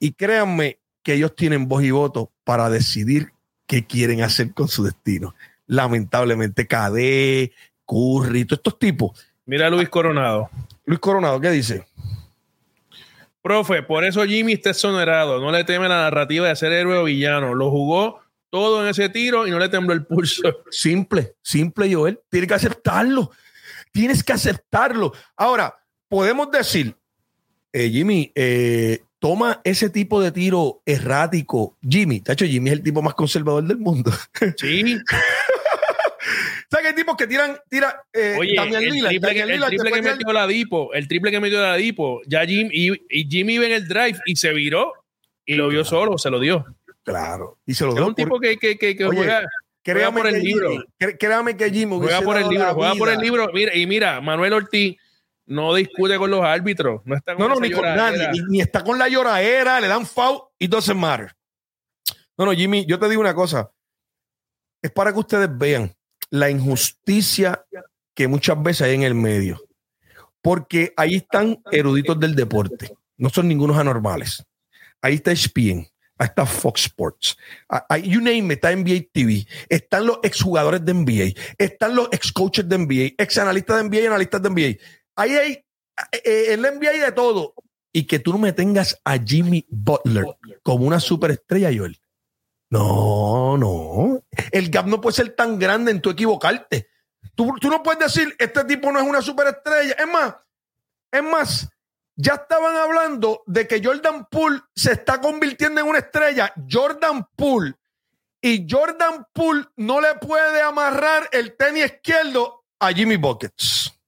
y créanme que ellos tienen voz y voto para decidir qué quieren hacer con su destino. Lamentablemente, KD, Curry, todos estos tipos. Mira a Luis Coronado. Luis Coronado, ¿qué dice? Profe, por eso Jimmy está exonerado. No le teme la narrativa de ser héroe o villano. Lo jugó todo en ese tiro y no le tembló el pulso. Simple, simple, Joel. Tienes que aceptarlo. Tienes que aceptarlo. Ahora, podemos decir, eh, Jimmy, eh, toma ese tipo de tiro errático. Jimmy, de hecho, Jimmy es el tipo más conservador del mundo. Sí. ¿Sabes que hay tipos que tiran, tira, eh, Oye, Damian el Lillard, triple, Damian el triple que metió la Dipo, el triple que metió la Dipo, ya Jim, y, y Jimmy iba en el drive y se viró y lo vio solo, se lo dio. Claro. Y se lo Es un tipo que, que, que, que Oye, juega, créame por el que libro. Créame que Jimmy juega por el libro, juega por el libro. Mira, y mira, Manuel Ortiz no discute con los árbitros. No está con No, no, ni con nadie, ni, ni está con la lloradera, le dan foul y doesn't matter. No, no, Jimmy, yo te digo una cosa. Es para que ustedes vean la injusticia que muchas veces hay en el medio. Porque ahí están eruditos del deporte. No son ningunos anormales. Ahí está ahí está Fox Sports. Ah, ah, You name it, está NBA TV. Están los exjugadores de NBA. Están los ex coaches de NBA, ex analistas de NBA y analistas de NBA. Ahí hay eh, en la NBA de todo. Y que tú no me tengas a Jimmy Butler como una superestrella, Joel. No, no. El gap no puede ser tan grande en tu equivocarte. Tú, tú no puedes decir, este tipo no es una superestrella. Es más, es más, ya estaban hablando de que Jordan Poole se está convirtiendo en una estrella. Jordan Poole. Y Jordan Poole no le puede amarrar el tenis izquierdo a Jimmy Buckets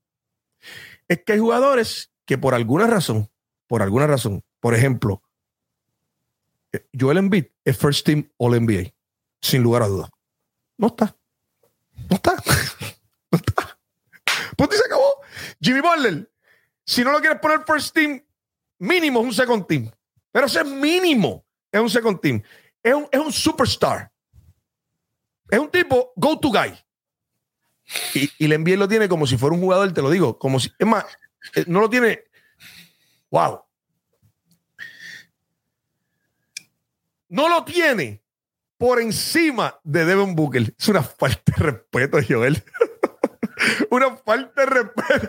es que hay jugadores que por alguna razón, por alguna razón, por ejemplo, eh, Joel Embiid es first team All NBA, sin lugar a dudas. No está. No está. No está. Punto y se acabó. Jimmy Butler, si no lo quieres poner first team, mínimo es un second team. Pero ese es mínimo. Es un second team. Es un, es un superstar. Es un tipo go to guy. Y, y el NBA lo tiene como si fuera un jugador, te lo digo. Como si, es más, eh, no lo tiene. Wow. No lo tiene por encima de Devin Booker. Es una falta de respeto, Joel. una falta de respeto.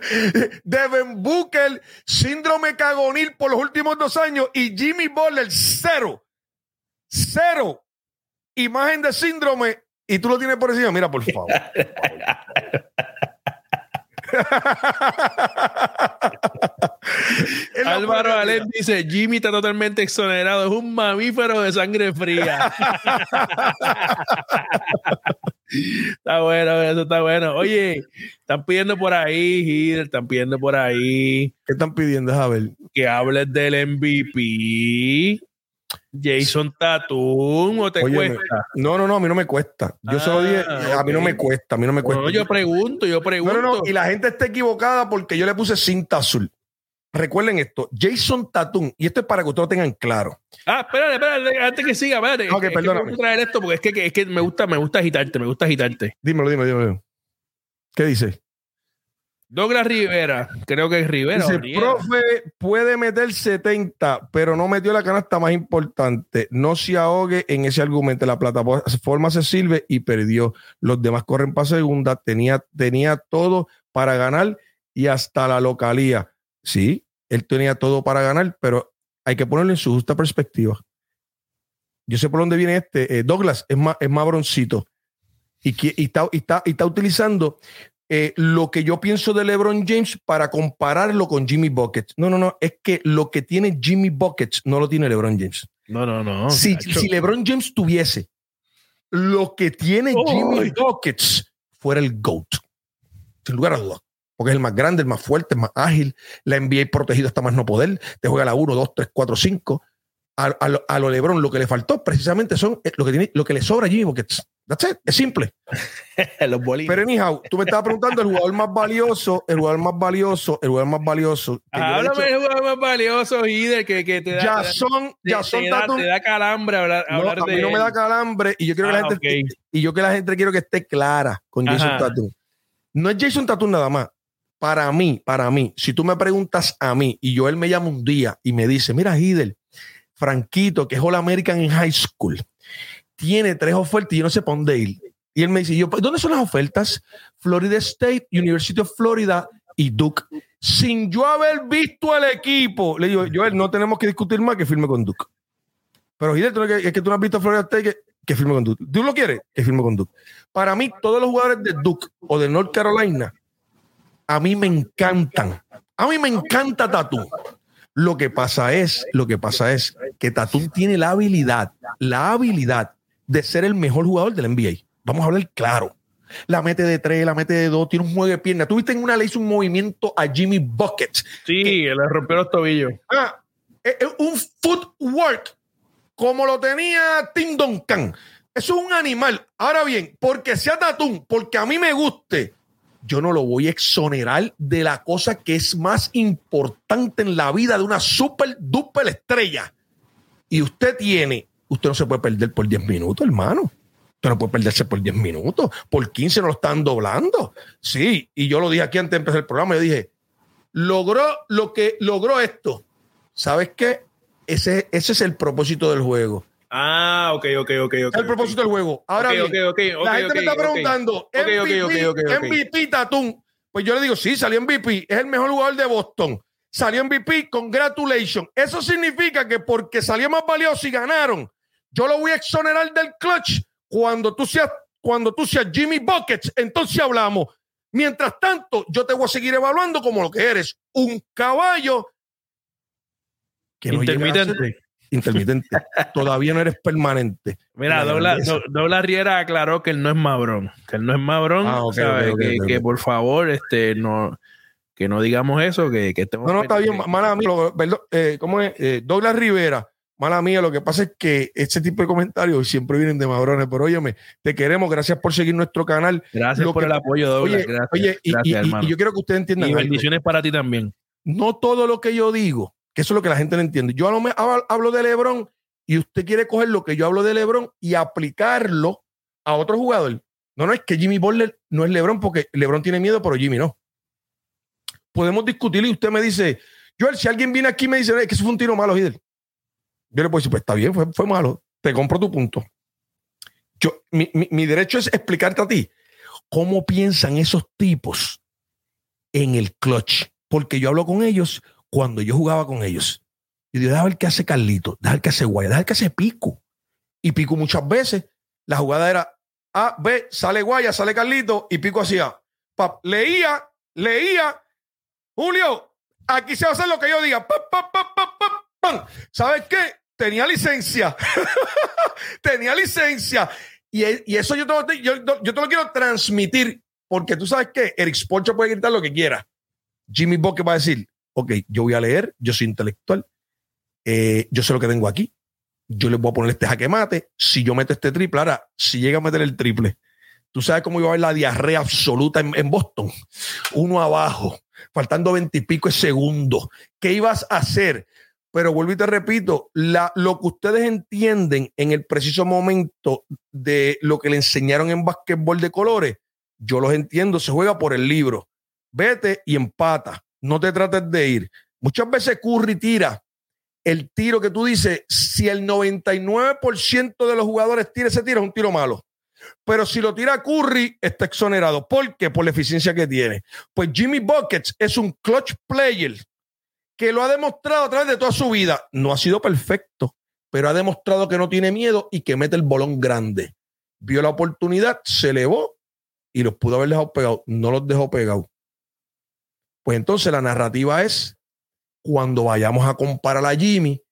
Devin Booker, síndrome cagonil por los últimos dos años y Jimmy Butler, cero. Cero. Imagen de síndrome y tú lo tienes por encima. Mira, por favor. Álvaro Alén dice: Jimmy está totalmente exonerado, es un mamífero de sangre fría. está bueno, eso está bueno. Oye, están pidiendo por ahí, Gil, están pidiendo por ahí. ¿Qué están pidiendo, Javier? Que hables del MVP. Jason Tatum o te cuesta? No, no, no, a mí no me cuesta. Yo solo dije, ah, a mí no me cuesta, a mí no me cuesta. No, yo pregunto, yo pregunto. No, no, y la gente está equivocada porque yo le puse cinta azul. Recuerden esto, Jason Tatum, y esto es para que ustedes lo tengan claro. Ah, espérate, espérate, antes que siga, espérate. Ok, es perdóname. traer esto porque es que, es que me gusta, me gusta agitarte, me gusta agitarte. Dímelo, dímelo, dímelo. ¿Qué dice? Douglas Rivera, creo que es Rivera. Dice, profe, puede meter 70, pero no metió la canasta más importante. No se ahogue en ese argumento. La plataforma se sirve y perdió. Los demás corren para segunda. Tenía, tenía todo para ganar y hasta la localía. Sí, él tenía todo para ganar, pero hay que ponerlo en su justa perspectiva. Yo sé por dónde viene este. Eh, Douglas es más, es más broncito. Y, y, está, y, está, y está utilizando eh, lo que yo pienso de LeBron James para compararlo con Jimmy Buckets. No, no, no, es que lo que tiene Jimmy Buckets no lo tiene LeBron James. No, no, no. Si, si LeBron James tuviese lo que tiene Jimmy Buckets, fuera el GOAT. Sin lugar a dudas. Porque es el más grande, el más fuerte, el más ágil. La NBA protegido hasta más no poder. Te juega la 1, 2, 3, 4, 5. A, a, a, lo LeBron lo que le faltó precisamente son eh, lo que, tiene, lo que le sobra a Jimmy Buckets. That's it. Es simple. Los Pero anyhow, tú me estabas preguntando el jugador más valioso, el jugador más valioso, el jugador más valioso. Háblame del jugador más valioso, Hider, que, que te da. Ya son, ya son te, da, te da calambre hablar, no, hablar a mí de no me da calambre y yo quiero que Ah, la gente ok. esté- y yo que la gente quiero que esté clara con Jason Ajá. Tatum. No es Jason Tatum nada más. Para mí, para mí, si tú me preguntas a mí y yo él me llama un día y me dice, mira, Hidel, Franquito, que es All American en high school, tiene tres ofertas y yo no sé para dónde ir. Y él me dice, yo, ¿dónde son las ofertas? Florida State, University of Florida y Duke. Sin yo haber visto el equipo, le digo, Joel, no tenemos que discutir más que firme con Duke. Pero no- es que tú no has visto a Florida State, que, que firme con Duke. ¿Tú lo quieres? Que firme con Duke. Para mí, todos los jugadores de Duke o de North Carolina, a mí me encantan. A mí me encanta Tatum. Lo que pasa es, lo que pasa es que Tatum tiene la habilidad, la habilidad de ser el mejor jugador del NBA. Vamos a hablar claro. La mete de tres, la mete de dos, tiene un juego de pierna. Tuviste en una le hizo un movimiento a Jimmy Buckets. Sí, le rompió los tobillos. Ah, un footwork como lo tenía Tim Duncan. Eso es un animal. Ahora bien, porque sea Tatum, porque a mí me guste, yo no lo voy a exonerar de la cosa que es más importante en la vida de una super duper estrella. Y usted tiene, usted no se puede perder por 10 minutos, hermano. Usted no puede perderse por 10 minutos. Por 15 no lo están doblando. Sí, y yo lo dije aquí antes de empezar el programa. Yo dije, logró lo que logró esto. ¿Sabes qué? Ese, ese es el propósito del juego. Ah, ok, ok, ok. Es el propósito del juego. Ahora bien, la gente me está preguntando, MVP. MVP Tatum. Pues yo le digo, sí, salió MVP. Es el mejor jugador de Boston. Salió MVP, congratulations. Eso significa que porque salió más valioso y ganaron, yo lo voy a exonerar del clutch cuando tú seas, cuando tú seas Jimmy Buckets. Entonces hablamos. Mientras tanto, yo te voy a seguir evaluando como lo que eres, un caballo que no Intermitente. Intermitente. Todavía no eres permanente. Mira, La Dobla. Do- Dobla Riera aclaró que él no es Mabrón. Que él no es Mabrón. Ah, ok, ¿sabe? ok, ok, que, por favor, este, no, que no digamos eso, que, que estemos No, no, está bien, mala mía. lo- perdón, eh, ¿Cómo es? Eh, Douglas Rivera, mala mía. Lo que pasa es que ese tipo de comentarios siempre vienen de madrones. Pero óyeme, te queremos. Gracias por seguir nuestro canal. Gracias lo por que- el apoyo, Dobla. Oye, gracias, oye y, gracias, y- y- hermano. y yo quiero que ustedes entiendan Y algo. bendiciones para ti también. No todo lo que yo digo, que eso es lo que la gente no entiende. Yo hablo, de LeBron y usted quiere coger lo que yo hablo de LeBron y aplicarlo a otro jugador. No, no, es que Jimmy Butler no es LeBron porque LeBron tiene miedo, pero Jimmy no. Podemos discutir y usted me dice, Joel, si alguien viene aquí y me dice que eso fue un tiro malo, Hidel. Yo le puedo decir, pues está bien, fue, fue malo, te compro tu punto. Yo, mi, mi derecho es explicarte a ti cómo piensan esos tipos en el clutch. Porque yo hablo con ellos cuando yo jugaba con ellos. Y digo, déjame ver qué hace Carlito, déjame ver qué hace Guaya, déjame ver qué hace Pico. Y Pico muchas veces, la jugada era A, B, sale Guaya, sale Carlito, y Pico hacía. Pap, leía, leía. Julio, aquí se va a hacer lo que yo diga. ¿Sabes qué? Tenía licencia. Tenía licencia. Y, y eso yo te, yo, yo te lo quiero transmitir porque tú sabes que Eric Sporcho puede gritar lo que quiera. Jimmy Bosque va a decir, ok, yo voy a leer, yo soy intelectual, eh, yo sé lo que tengo aquí, yo le voy a poner este jaque mate, si yo meto este triple, ahora, si llega a meter el triple, tú sabes cómo iba a haber la diarrea absoluta en, Boston, uno abajo, faltando veintipico de segundos, ¿qué ibas a hacer? Pero vuelvo y te repito, la, lo que ustedes entienden en el preciso momento de lo que le enseñaron en básquetbol de colores, yo los entiendo, se juega por el libro. Vete y empata no te trates de ir. Muchas veces Curry tira el tiro que tú dices, si el 99% de los jugadores tira ese tiro, es un tiro malo. Pero si lo tira Curry, está exonerado. ¿Por qué? Por la eficiencia que tiene. Pues Jimmy Buckets es un clutch player que lo ha demostrado a través de toda su vida. No ha sido perfecto, pero ha demostrado que no tiene miedo y que mete el bolón grande. Vio la oportunidad, se elevó y los pudo haber dejado pegados. No los dejó pegados. Pues entonces la narrativa es cuando vayamos a comparar a Jimmy,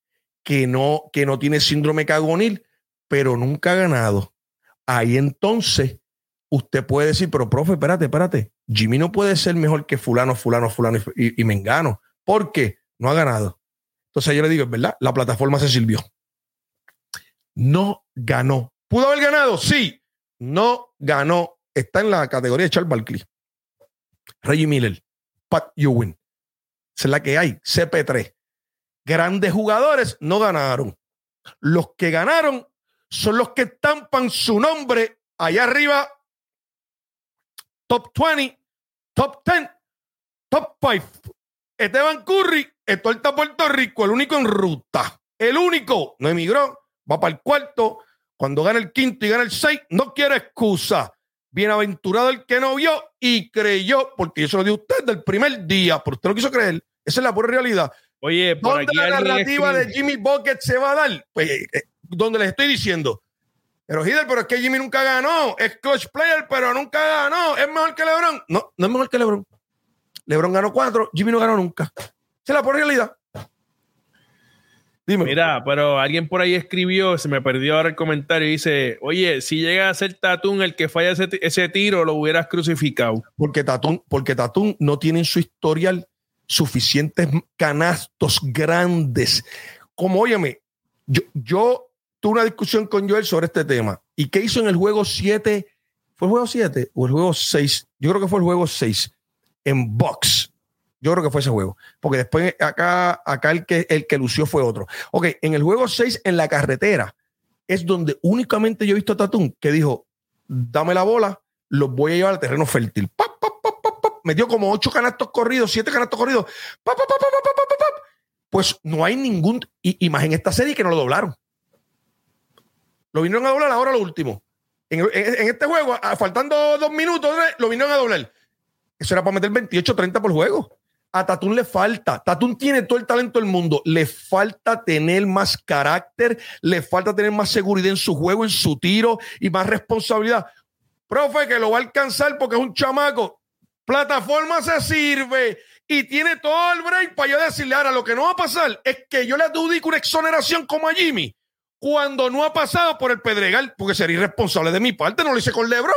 que no, que no tiene síndrome cagonil, pero nunca ha ganado. Ahí entonces usted puede decir, pero profe, espérate, espérate, Jimmy no puede ser mejor que fulano, fulano, fulano y, Mengano, porque no ha ganado. Entonces yo le digo, es verdad, la plataforma se sirvió. No ganó. ¿Pudo haber ganado? Sí. No ganó. Está en la categoría de Charles Barkley. Reggie Miller. Pat Ewing. Esa es la que hay, CP3. Grandes jugadores no ganaron. Los que ganaron son los que estampan su nombre allá arriba. Top 20, top 10, top 5. Esteban Curry, esto está Puerto Rico, el único en ruta. El único, no emigró, va para el cuarto. Cuando gana el quinto y gana el seis, no quiere excusa. Bienaventurado el que no vio y creyó, porque yo se lo di a usted del primer día, pero usted no quiso creer. Esa es la pura realidad. Oye, ¿dónde la narrativa de Jimmy Bucket se va a dar? Pues, eh, eh, donde les estoy diciendo. Pero Hider, pero es que Jimmy nunca ganó. Es clutch player, pero nunca ganó. ¿Es mejor que LeBron? No, no es mejor que LeBron. LeBron ganó cuatro, Jimmy no ganó nunca. Esa es la pura realidad. Mira, pero alguien por ahí escribió, se me perdió ahora el comentario y dice, oye, si llega a ser Tatún el que falla ese, tiro, lo hubieras crucificado. Porque Tatún, porque Tatún no tiene en su historial suficientes canastos grandes. Como, óyeme, yo, yo tuve una discusión con Joel sobre este tema. ¿Y qué hizo en el juego 7? ¿Fue el juego 7 o el juego 6? Yo creo que fue el juego 6 en box yo creo que fue ese juego. Porque después acá, acá el, que, el que lució fue otro. Ok, en el juego 6, en la carretera, es donde únicamente yo he visto a Tatum que dijo: dame la bola, los voy a llevar al terreno fértil. Metió como ocho canastos corridos, siete canastos corridos. Pues no hay ningún. Imagen esta serie que no lo doblaron. Lo vinieron a doblar ahora lo último. En, este juego, faltando dos minutos, lo vinieron a doblar. Eso era para meter 28, 30 por juego a Tatum le falta. Tatum tiene todo el talento del mundo. Le falta tener más carácter, le falta tener más seguridad en su juego, en su tiro y más responsabilidad. Profe, que lo va a alcanzar porque es un chamaco. Plataforma se sirve y tiene todo el break para yo decirle, ahora lo que no va a pasar es que yo le adjudico una exoneración como a Jimmy cuando no ha pasado por el Pedregal, porque sería irresponsable de mi parte, no lo hice con Lebron,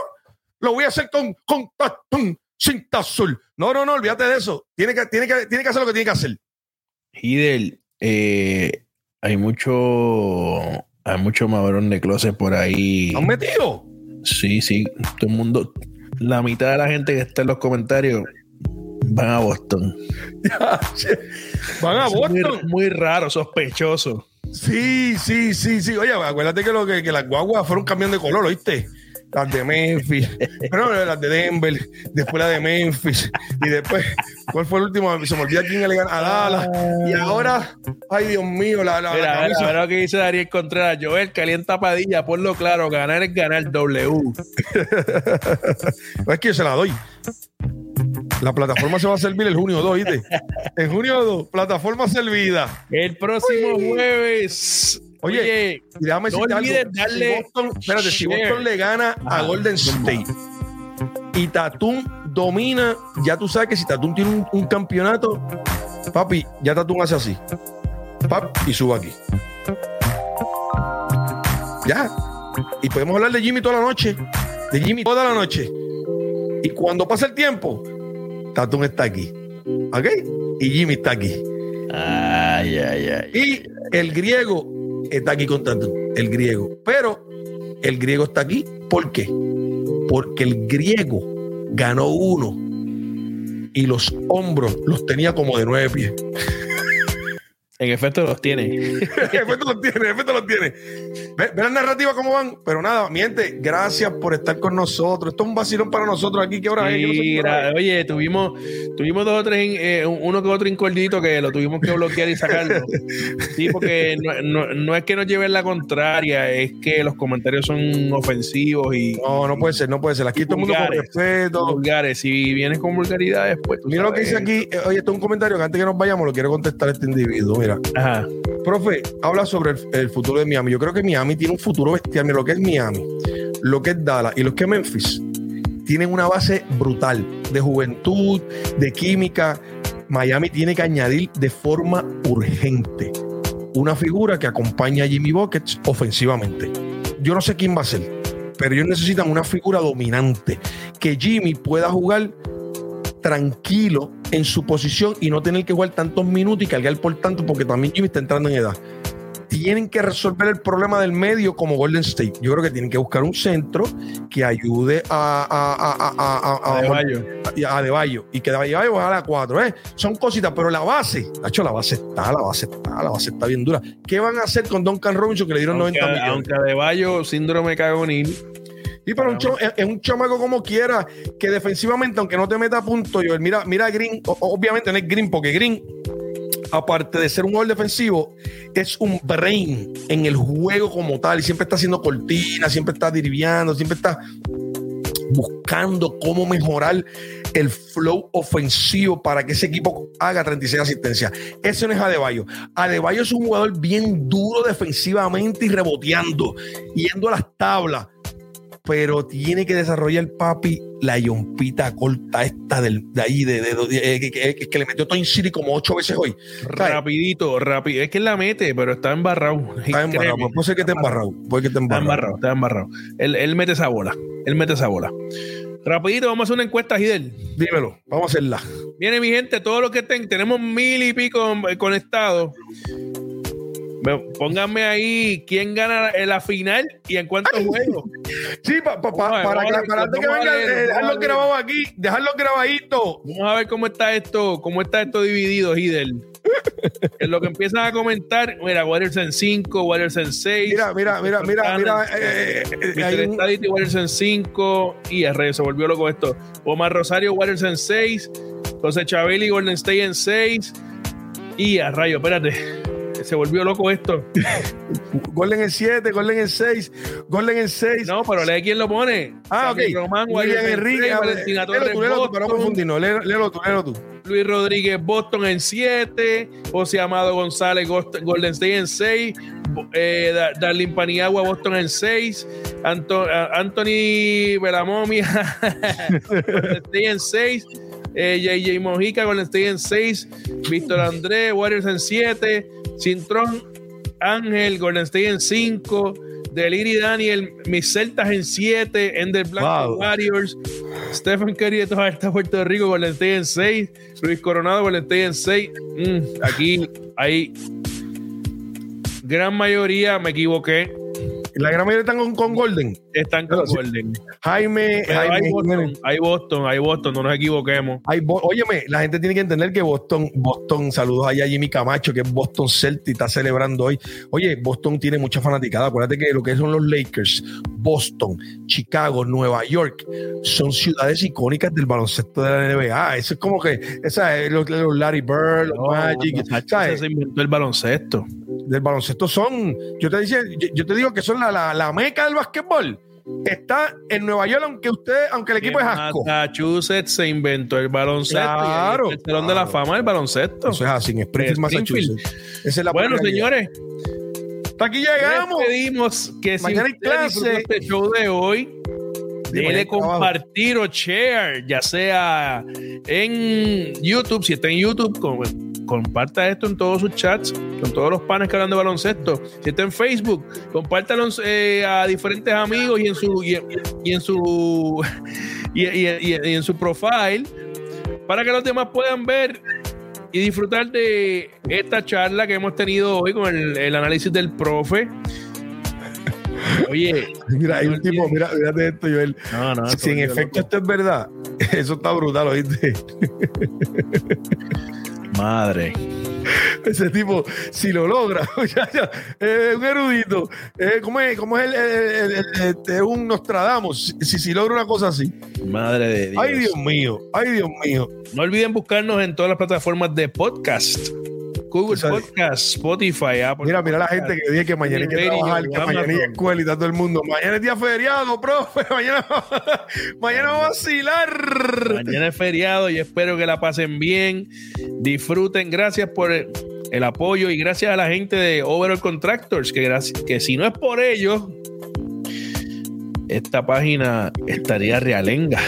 lo voy a hacer con, con Tatum cinta azul. No, no, no, olvídate de eso. Tiene que, tiene que, tiene que hacer lo que tiene que hacer. Hidel, eh, hay mucho, hay mucho mabrón de closet por ahí. ¿Han metido? Sí, sí. Todo el mundo, la mitad de la gente que está en los comentarios van a Boston. van a Boston. Muy, muy, raro, sospechoso. Sí, sí, sí, sí. Oye, acuérdate que, lo que, que las guaguas fueron cambiando de color, ¿oíste? Las de Memphis, pero las de Denver, después la de Memphis, y después, ¿cuál fue el último? Se me olvida quién le gana a Dallas. Y ahora, ay Dios mío, la, la, Mira, la mira lo que dice Dariel Contreras. Joel, calienta padilla, ponlo claro, ganar es ganar W. Es que yo se la doy. La plataforma se va a servir el junio 2, ¿viste? En junio 2, plataforma servida. El próximo jueves. Oye, Oye, Y déjame No decirte olvides algo. darle Si Boston, espérate, si. Boston le gana a Golden State y Tatum domina, ya tú sabes que si Tatum tiene un, un campeonato, papi, ya Tatum hace así. Pap, y sube aquí. Ya. Y podemos hablar de Jimmy toda la noche. De Jimmy toda la noche. Y cuando pasa el tiempo, Tatum está aquí. ¿Ok? Y Jimmy está aquí. Ay, ay, ay. Y el griego está aquí con Tatum, el griego. Pero el griego está aquí, ¿por qué? Porque el griego ganó uno y los hombros los tenía como de nueve pies. En efecto los tiene. efecto los tiene, efecto los tiene. Ve, ve las narrativas cómo van. Pero nada, miente, gracias por estar con nosotros. Esto es un vacilón para nosotros aquí. ¿Qué hora es? Yo no sé oye, tuvimos, tuvimos dos o tres, eh, uno que otro incordito que lo tuvimos que bloquear y sacarlo. Sí, porque no, no- no es que nos lleven la contraria, es que los comentarios son ofensivos y No, no puede ser, no puede ser. Aquí todo el mundo con respeto. vulgares. Si vienes con vulgaridades, pues Mira lo que dice aquí. eh, Oye, esto es un comentario que antes que nos vayamos lo quiero contestar este individuo. Mira. Ajá. Profe, habla sobre el, el futuro de Miami. Yo creo que Miami tiene un futuro bestial. Mira, lo que es Miami, lo que es Dallas y lo que es Memphis tienen una base brutal de juventud, de química. Miami tiene que añadir de forma urgente una figura que acompañe a Jimmy Buckets ofensivamente. Yo no sé quién va a ser, pero ellos necesitan una figura dominante que Jimmy pueda jugar tranquilo en su posición y no tener que jugar tantos minutos y cargar por tanto, porque también Jimmy está entrando en edad. Tienen que resolver el problema del medio como Golden State. Yo creo que tienen que buscar un centro que ayude a, a, a, a, a, a- Adebayo. y que Adebayo bajar a la 4. ¿eh? Son cositas, pero la base, hecho la base está, la base está, la base está bien dura. ¿Qué van a hacer con Duncan Robinson que le dieron Aunque, 90 millones? aunque Adebayo, síndrome cagonil. Sí, pero un chamo- es, un chamaco como quiera, que defensivamente, aunque no te meta a punto, yo, mira, mira a Green, obviamente no es Green, porque Green, aparte de ser un gol defensivo, es un brain en el juego como tal, y siempre está haciendo cortinas, siempre está dirviando, siempre está buscando cómo mejorar el flow ofensivo para que ese equipo haga 36 asistencias. Eso no es Adebayo. Adebayo es un jugador bien duro defensivamente y reboteando, yendo a las tablas pero tiene que desarrollar papi la yompita corta esta del, de ahí, de, de- de- eh, que, que- que le metió Toy City como ocho veces hoy. Rapidito, rápido. Es que él la mete, pero está embarrado. Está embarrado, pues puede ser que esté embarrado. Puede que esté Está embarrado. embarrado, está embarrado. Él, él mete esa bola. Él mete esa bola. Rapidito, vamos a hacer una encuesta, Gidel. Dímelo, vamos a hacerla. Viene mi gente, todos los que estén, tenemos mil y pico eh, conectados. Me- Pónganme ahí quién gana en la final y en cuántos juegos. Sí, pa- pa- pa- Vamos a ver, para, ver, para que venga, eh, dejarlo grabado aquí, dejarlo grabadito. Vamos a ver cómo está esto, cómo está esto dividido, Hidel. en lo que empiezan a comentar, mira, Warriors en 5, Warriors en 6. Mira, mira, mira, mira, mira. eh, eh, eh, hay Mr. un- Stadity, Warriors en 5 y rey se volvió loco esto. Omar Rosario, Warriors en 6. José Chabeli, Golden State en 6. Y a rayo, espérate. Se volvió loco esto. Golden en 7, Golden en 6, Golden en 6. No, pero lee quién lo pone. Ah, ok. Román, William Enrique. seis, Valentina Léelo Torres, tú, léelo tú, para no Boston, confundirnos. Léelo léelo tú, léelo tú. Luis Rodríguez, Boston en 7. José Amado González, Golden State en 6. Eh, Da- Darlene Paniagua, Boston en 6. Anto- Anthony Belamomia, Golden State en 6. Eh, JJ Mojica, Golden State en 6. Víctor Andrés, Warriors en 7. Cintrón, Ángel, Golden State en 5. Deliri Daniel, mis Celtas en 7. Ender Blanco, Wow. Warriors. Stephen Curry de toda esta Puerto Rico, Golden State en 6. Luis Coronado, Golden State en 6. Mm, aquí hay gran mayoría, me equivoqué. La gran mayoría están con, con Golden. Están con Pero. Golden. Jaime, hay Boston, hay Boston, hay Boston, no nos equivoquemos. Hay Bo- Óyeme, la gente tiene que entender que Boston, Boston, saludos allá a Jimmy Camacho, que es Boston Celtic, está celebrando hoy. Oye, Boston tiene mucha fanaticada. Acuérdate que lo que son los Lakers, Boston, Chicago, Nueva York, son ciudades icónicas del baloncesto de la NBA. Eso es como que, esa es los, los Larry Bird, los No, Magic, Massachusetts ¿sabes? se inventó el baloncesto. Del baloncesto son, yo te, dice, yo, yo te digo que son la, la, la meca del basquetbol. Está en Nueva York, aunque usted, aunque el equipo es asco. Massachusetts se inventó el baloncesto. Claro, y el Salón de la. Fama del baloncesto. Eso es así, en Springfield. Massachusetts. Esa es la bueno, señores, Hasta aquí llegamos. les pedimos que si Mañana clase. disfrutó este show de hoy, dele compartir o share, ya sea en YouTube, si está en YouTube, com- comparta esto en todos sus chats, con todos los panes que hablan de baloncesto. Si está en Facebook, compártalo eh, a diferentes amigos y en su y, y en su y, y- y- y en su profile para que los demás puedan ver y disfrutar de esta charla que hemos tenido hoy con el, el análisis del profe. Oye, Mira, hay un tipo, mira, mírate esto, Joel. no, no, Si en efecto loco. esto es verdad, eso está brutal, ¿oíste? madre. Ese tipo, si lo logra, ya, ya, eh, un erudito, eh, ¿cómo es, cómo es el, el- el- el- este, un Nostradamus? Si, si logra una cosa así. Madre de Dios. Ay, Dios mío, ay, Dios mío. No olviden buscarnos en todas las plataformas de podcast. Google. Podcast, Spotify, Apple Mira, mira la gente que dije que mañana hay que trabajar, que mañana hay escuela y todo el mundo. Mañana es día feriado, profe. Mañana, mañana vamos a vacilar. Mañana es feriado y espero que la pasen bien. Disfruten. Gracias por el, el apoyo y gracias a la gente de Overall Contractors, que, gracias, que si no es por ellos, esta página estaría realenga.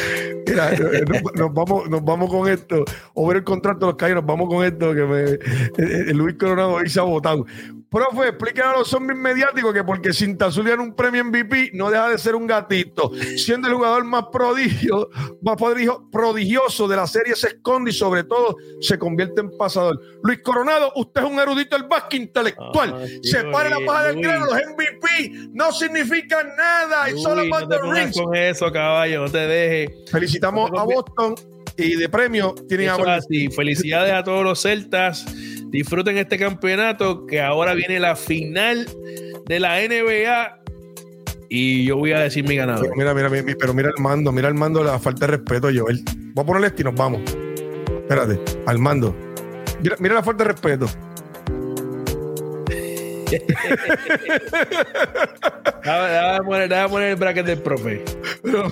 Mira, eh, nos, nos vamos, nos vamos con esto. Over el contrato de los callos, nos vamos con esto que me, eh, eh, Luis Coronado hoy se ha votado. Profe, explíquenle a los zombies mediáticos que porque Cinta Azul gana un premio MVP no deja de ser un gatito. Siendo el jugador más prodigio, más prodigio- prodigioso de la serie se esconde y sobre todo se convierte en pasador. Luis Coronado, usted es un erudito del básquet intelectual. Ah, Separe la paja del grano, los MVP no significan nada. Uy, about no te rings. con eso, caballo, no te dejes. Felicitamos No te a. Boston y de premio tienen Eso así. Felicidades a todos los celtas. Disfruten este campeonato que ahora viene la final de la NBA. Y yo voy a decir mi ganador. Pero mira, mira, mira, pero mira al mando, mira al mando la falta de respeto, Joel. Voy a ponerle esto y nos vamos. Espérate, al mando. Mira, mira la falta de respeto. Déjame, déjame poner, poner el bracket del profe. Pero.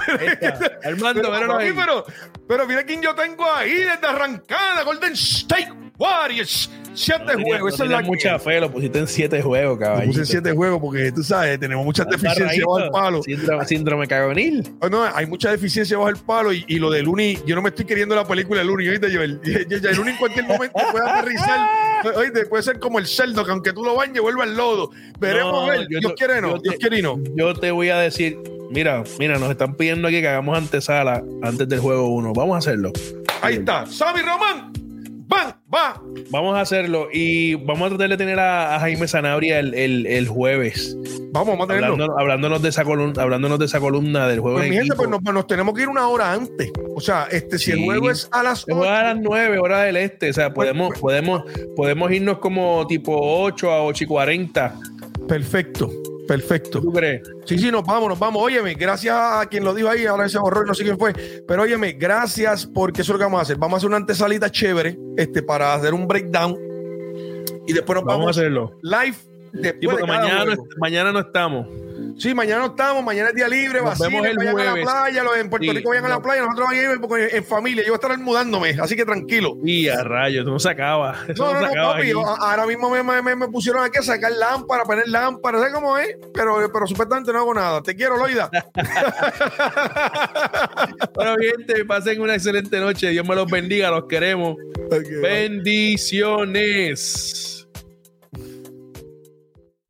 Armando, pero, ahí. pero, pero mira quién yo tengo ahí desde arrancada, Golden State Warriors. Siete No juegos, no esa es tenía la mucha fe, lo pusiste en siete juegos, caballito. Puse siete juegos porque tú sabes, tenemos muchas deficiencias bajo el palo. Síndrome, síndrome cagonil. Oh, no, hay mucha deficiencia bajo el palo y, y lo de Looney, yo no me estoy queriendo la película de Looney, ¿oíste, Joel? Ya- ya- Looney en cualquier momento puede aterrizar, oíste, puede ser como el cerdo, que aunque tú lo bañes, vuelva al lodo. Veremos a ver, yo Dios quiere no, yo Dios quiere y no. Yo te voy a decir, mira, mira, nos están pidiendo aquí que hagamos antesala antes del juego 1. Vamos a hacerlo. Ahí está, Sammy Román, van, va. Vamos a hacerlo y vamos a tratar de tener a, a Jaime Sanabria el, el- el jueves. Vamos, vamos a tenerlo. Hablándonos, de esa columna, hablándonos de esa columna del juego Pues mi gente, pues nos, nos tenemos que ir una hora antes. O sea, este, si el juego es a las Se juega a 8, las 9 horas del este. O sea, Pues, podemos, pues. podemos, podemos irnos como tipo 8 a 8 y 40. perfecto, perfecto. ¿Tú crees? Sí, sí, nos vamos, nos vamos. Óyeme, gracias a quien lo dijo ahí, ahora ese horror, no sé quién fue. Pero óyeme, gracias porque eso es lo que vamos a hacer. Vamos a hacer una antesalita chévere este, para hacer un breakdown. Y después nos Vamos, vamos, a hacerlo. live Sí, después porque de cada mañana juego. mañana no estamos. Sí, mañana no estamos, mañana es día libre, Nos vacilen, vemos el vayan a la jueves. playa, los en Puerto Sí, Rico vayan a la playa, nosotros vamos a ir porque en familia. Yo voy a estar mudándome, así que tranquilo. Y a rayos, no se acaba. Eso No, no, no, no, papi. a- Ahora mismo me, me- me- pusieron aquí a sacar lámparas, poner lámparas, ¿sabes cómo es? Pero, pero supuestamente no hago nada. Te quiero, Loida. Bueno, gente, pasen una excelente noche. Dios me los bendiga, los queremos. Bendiciones.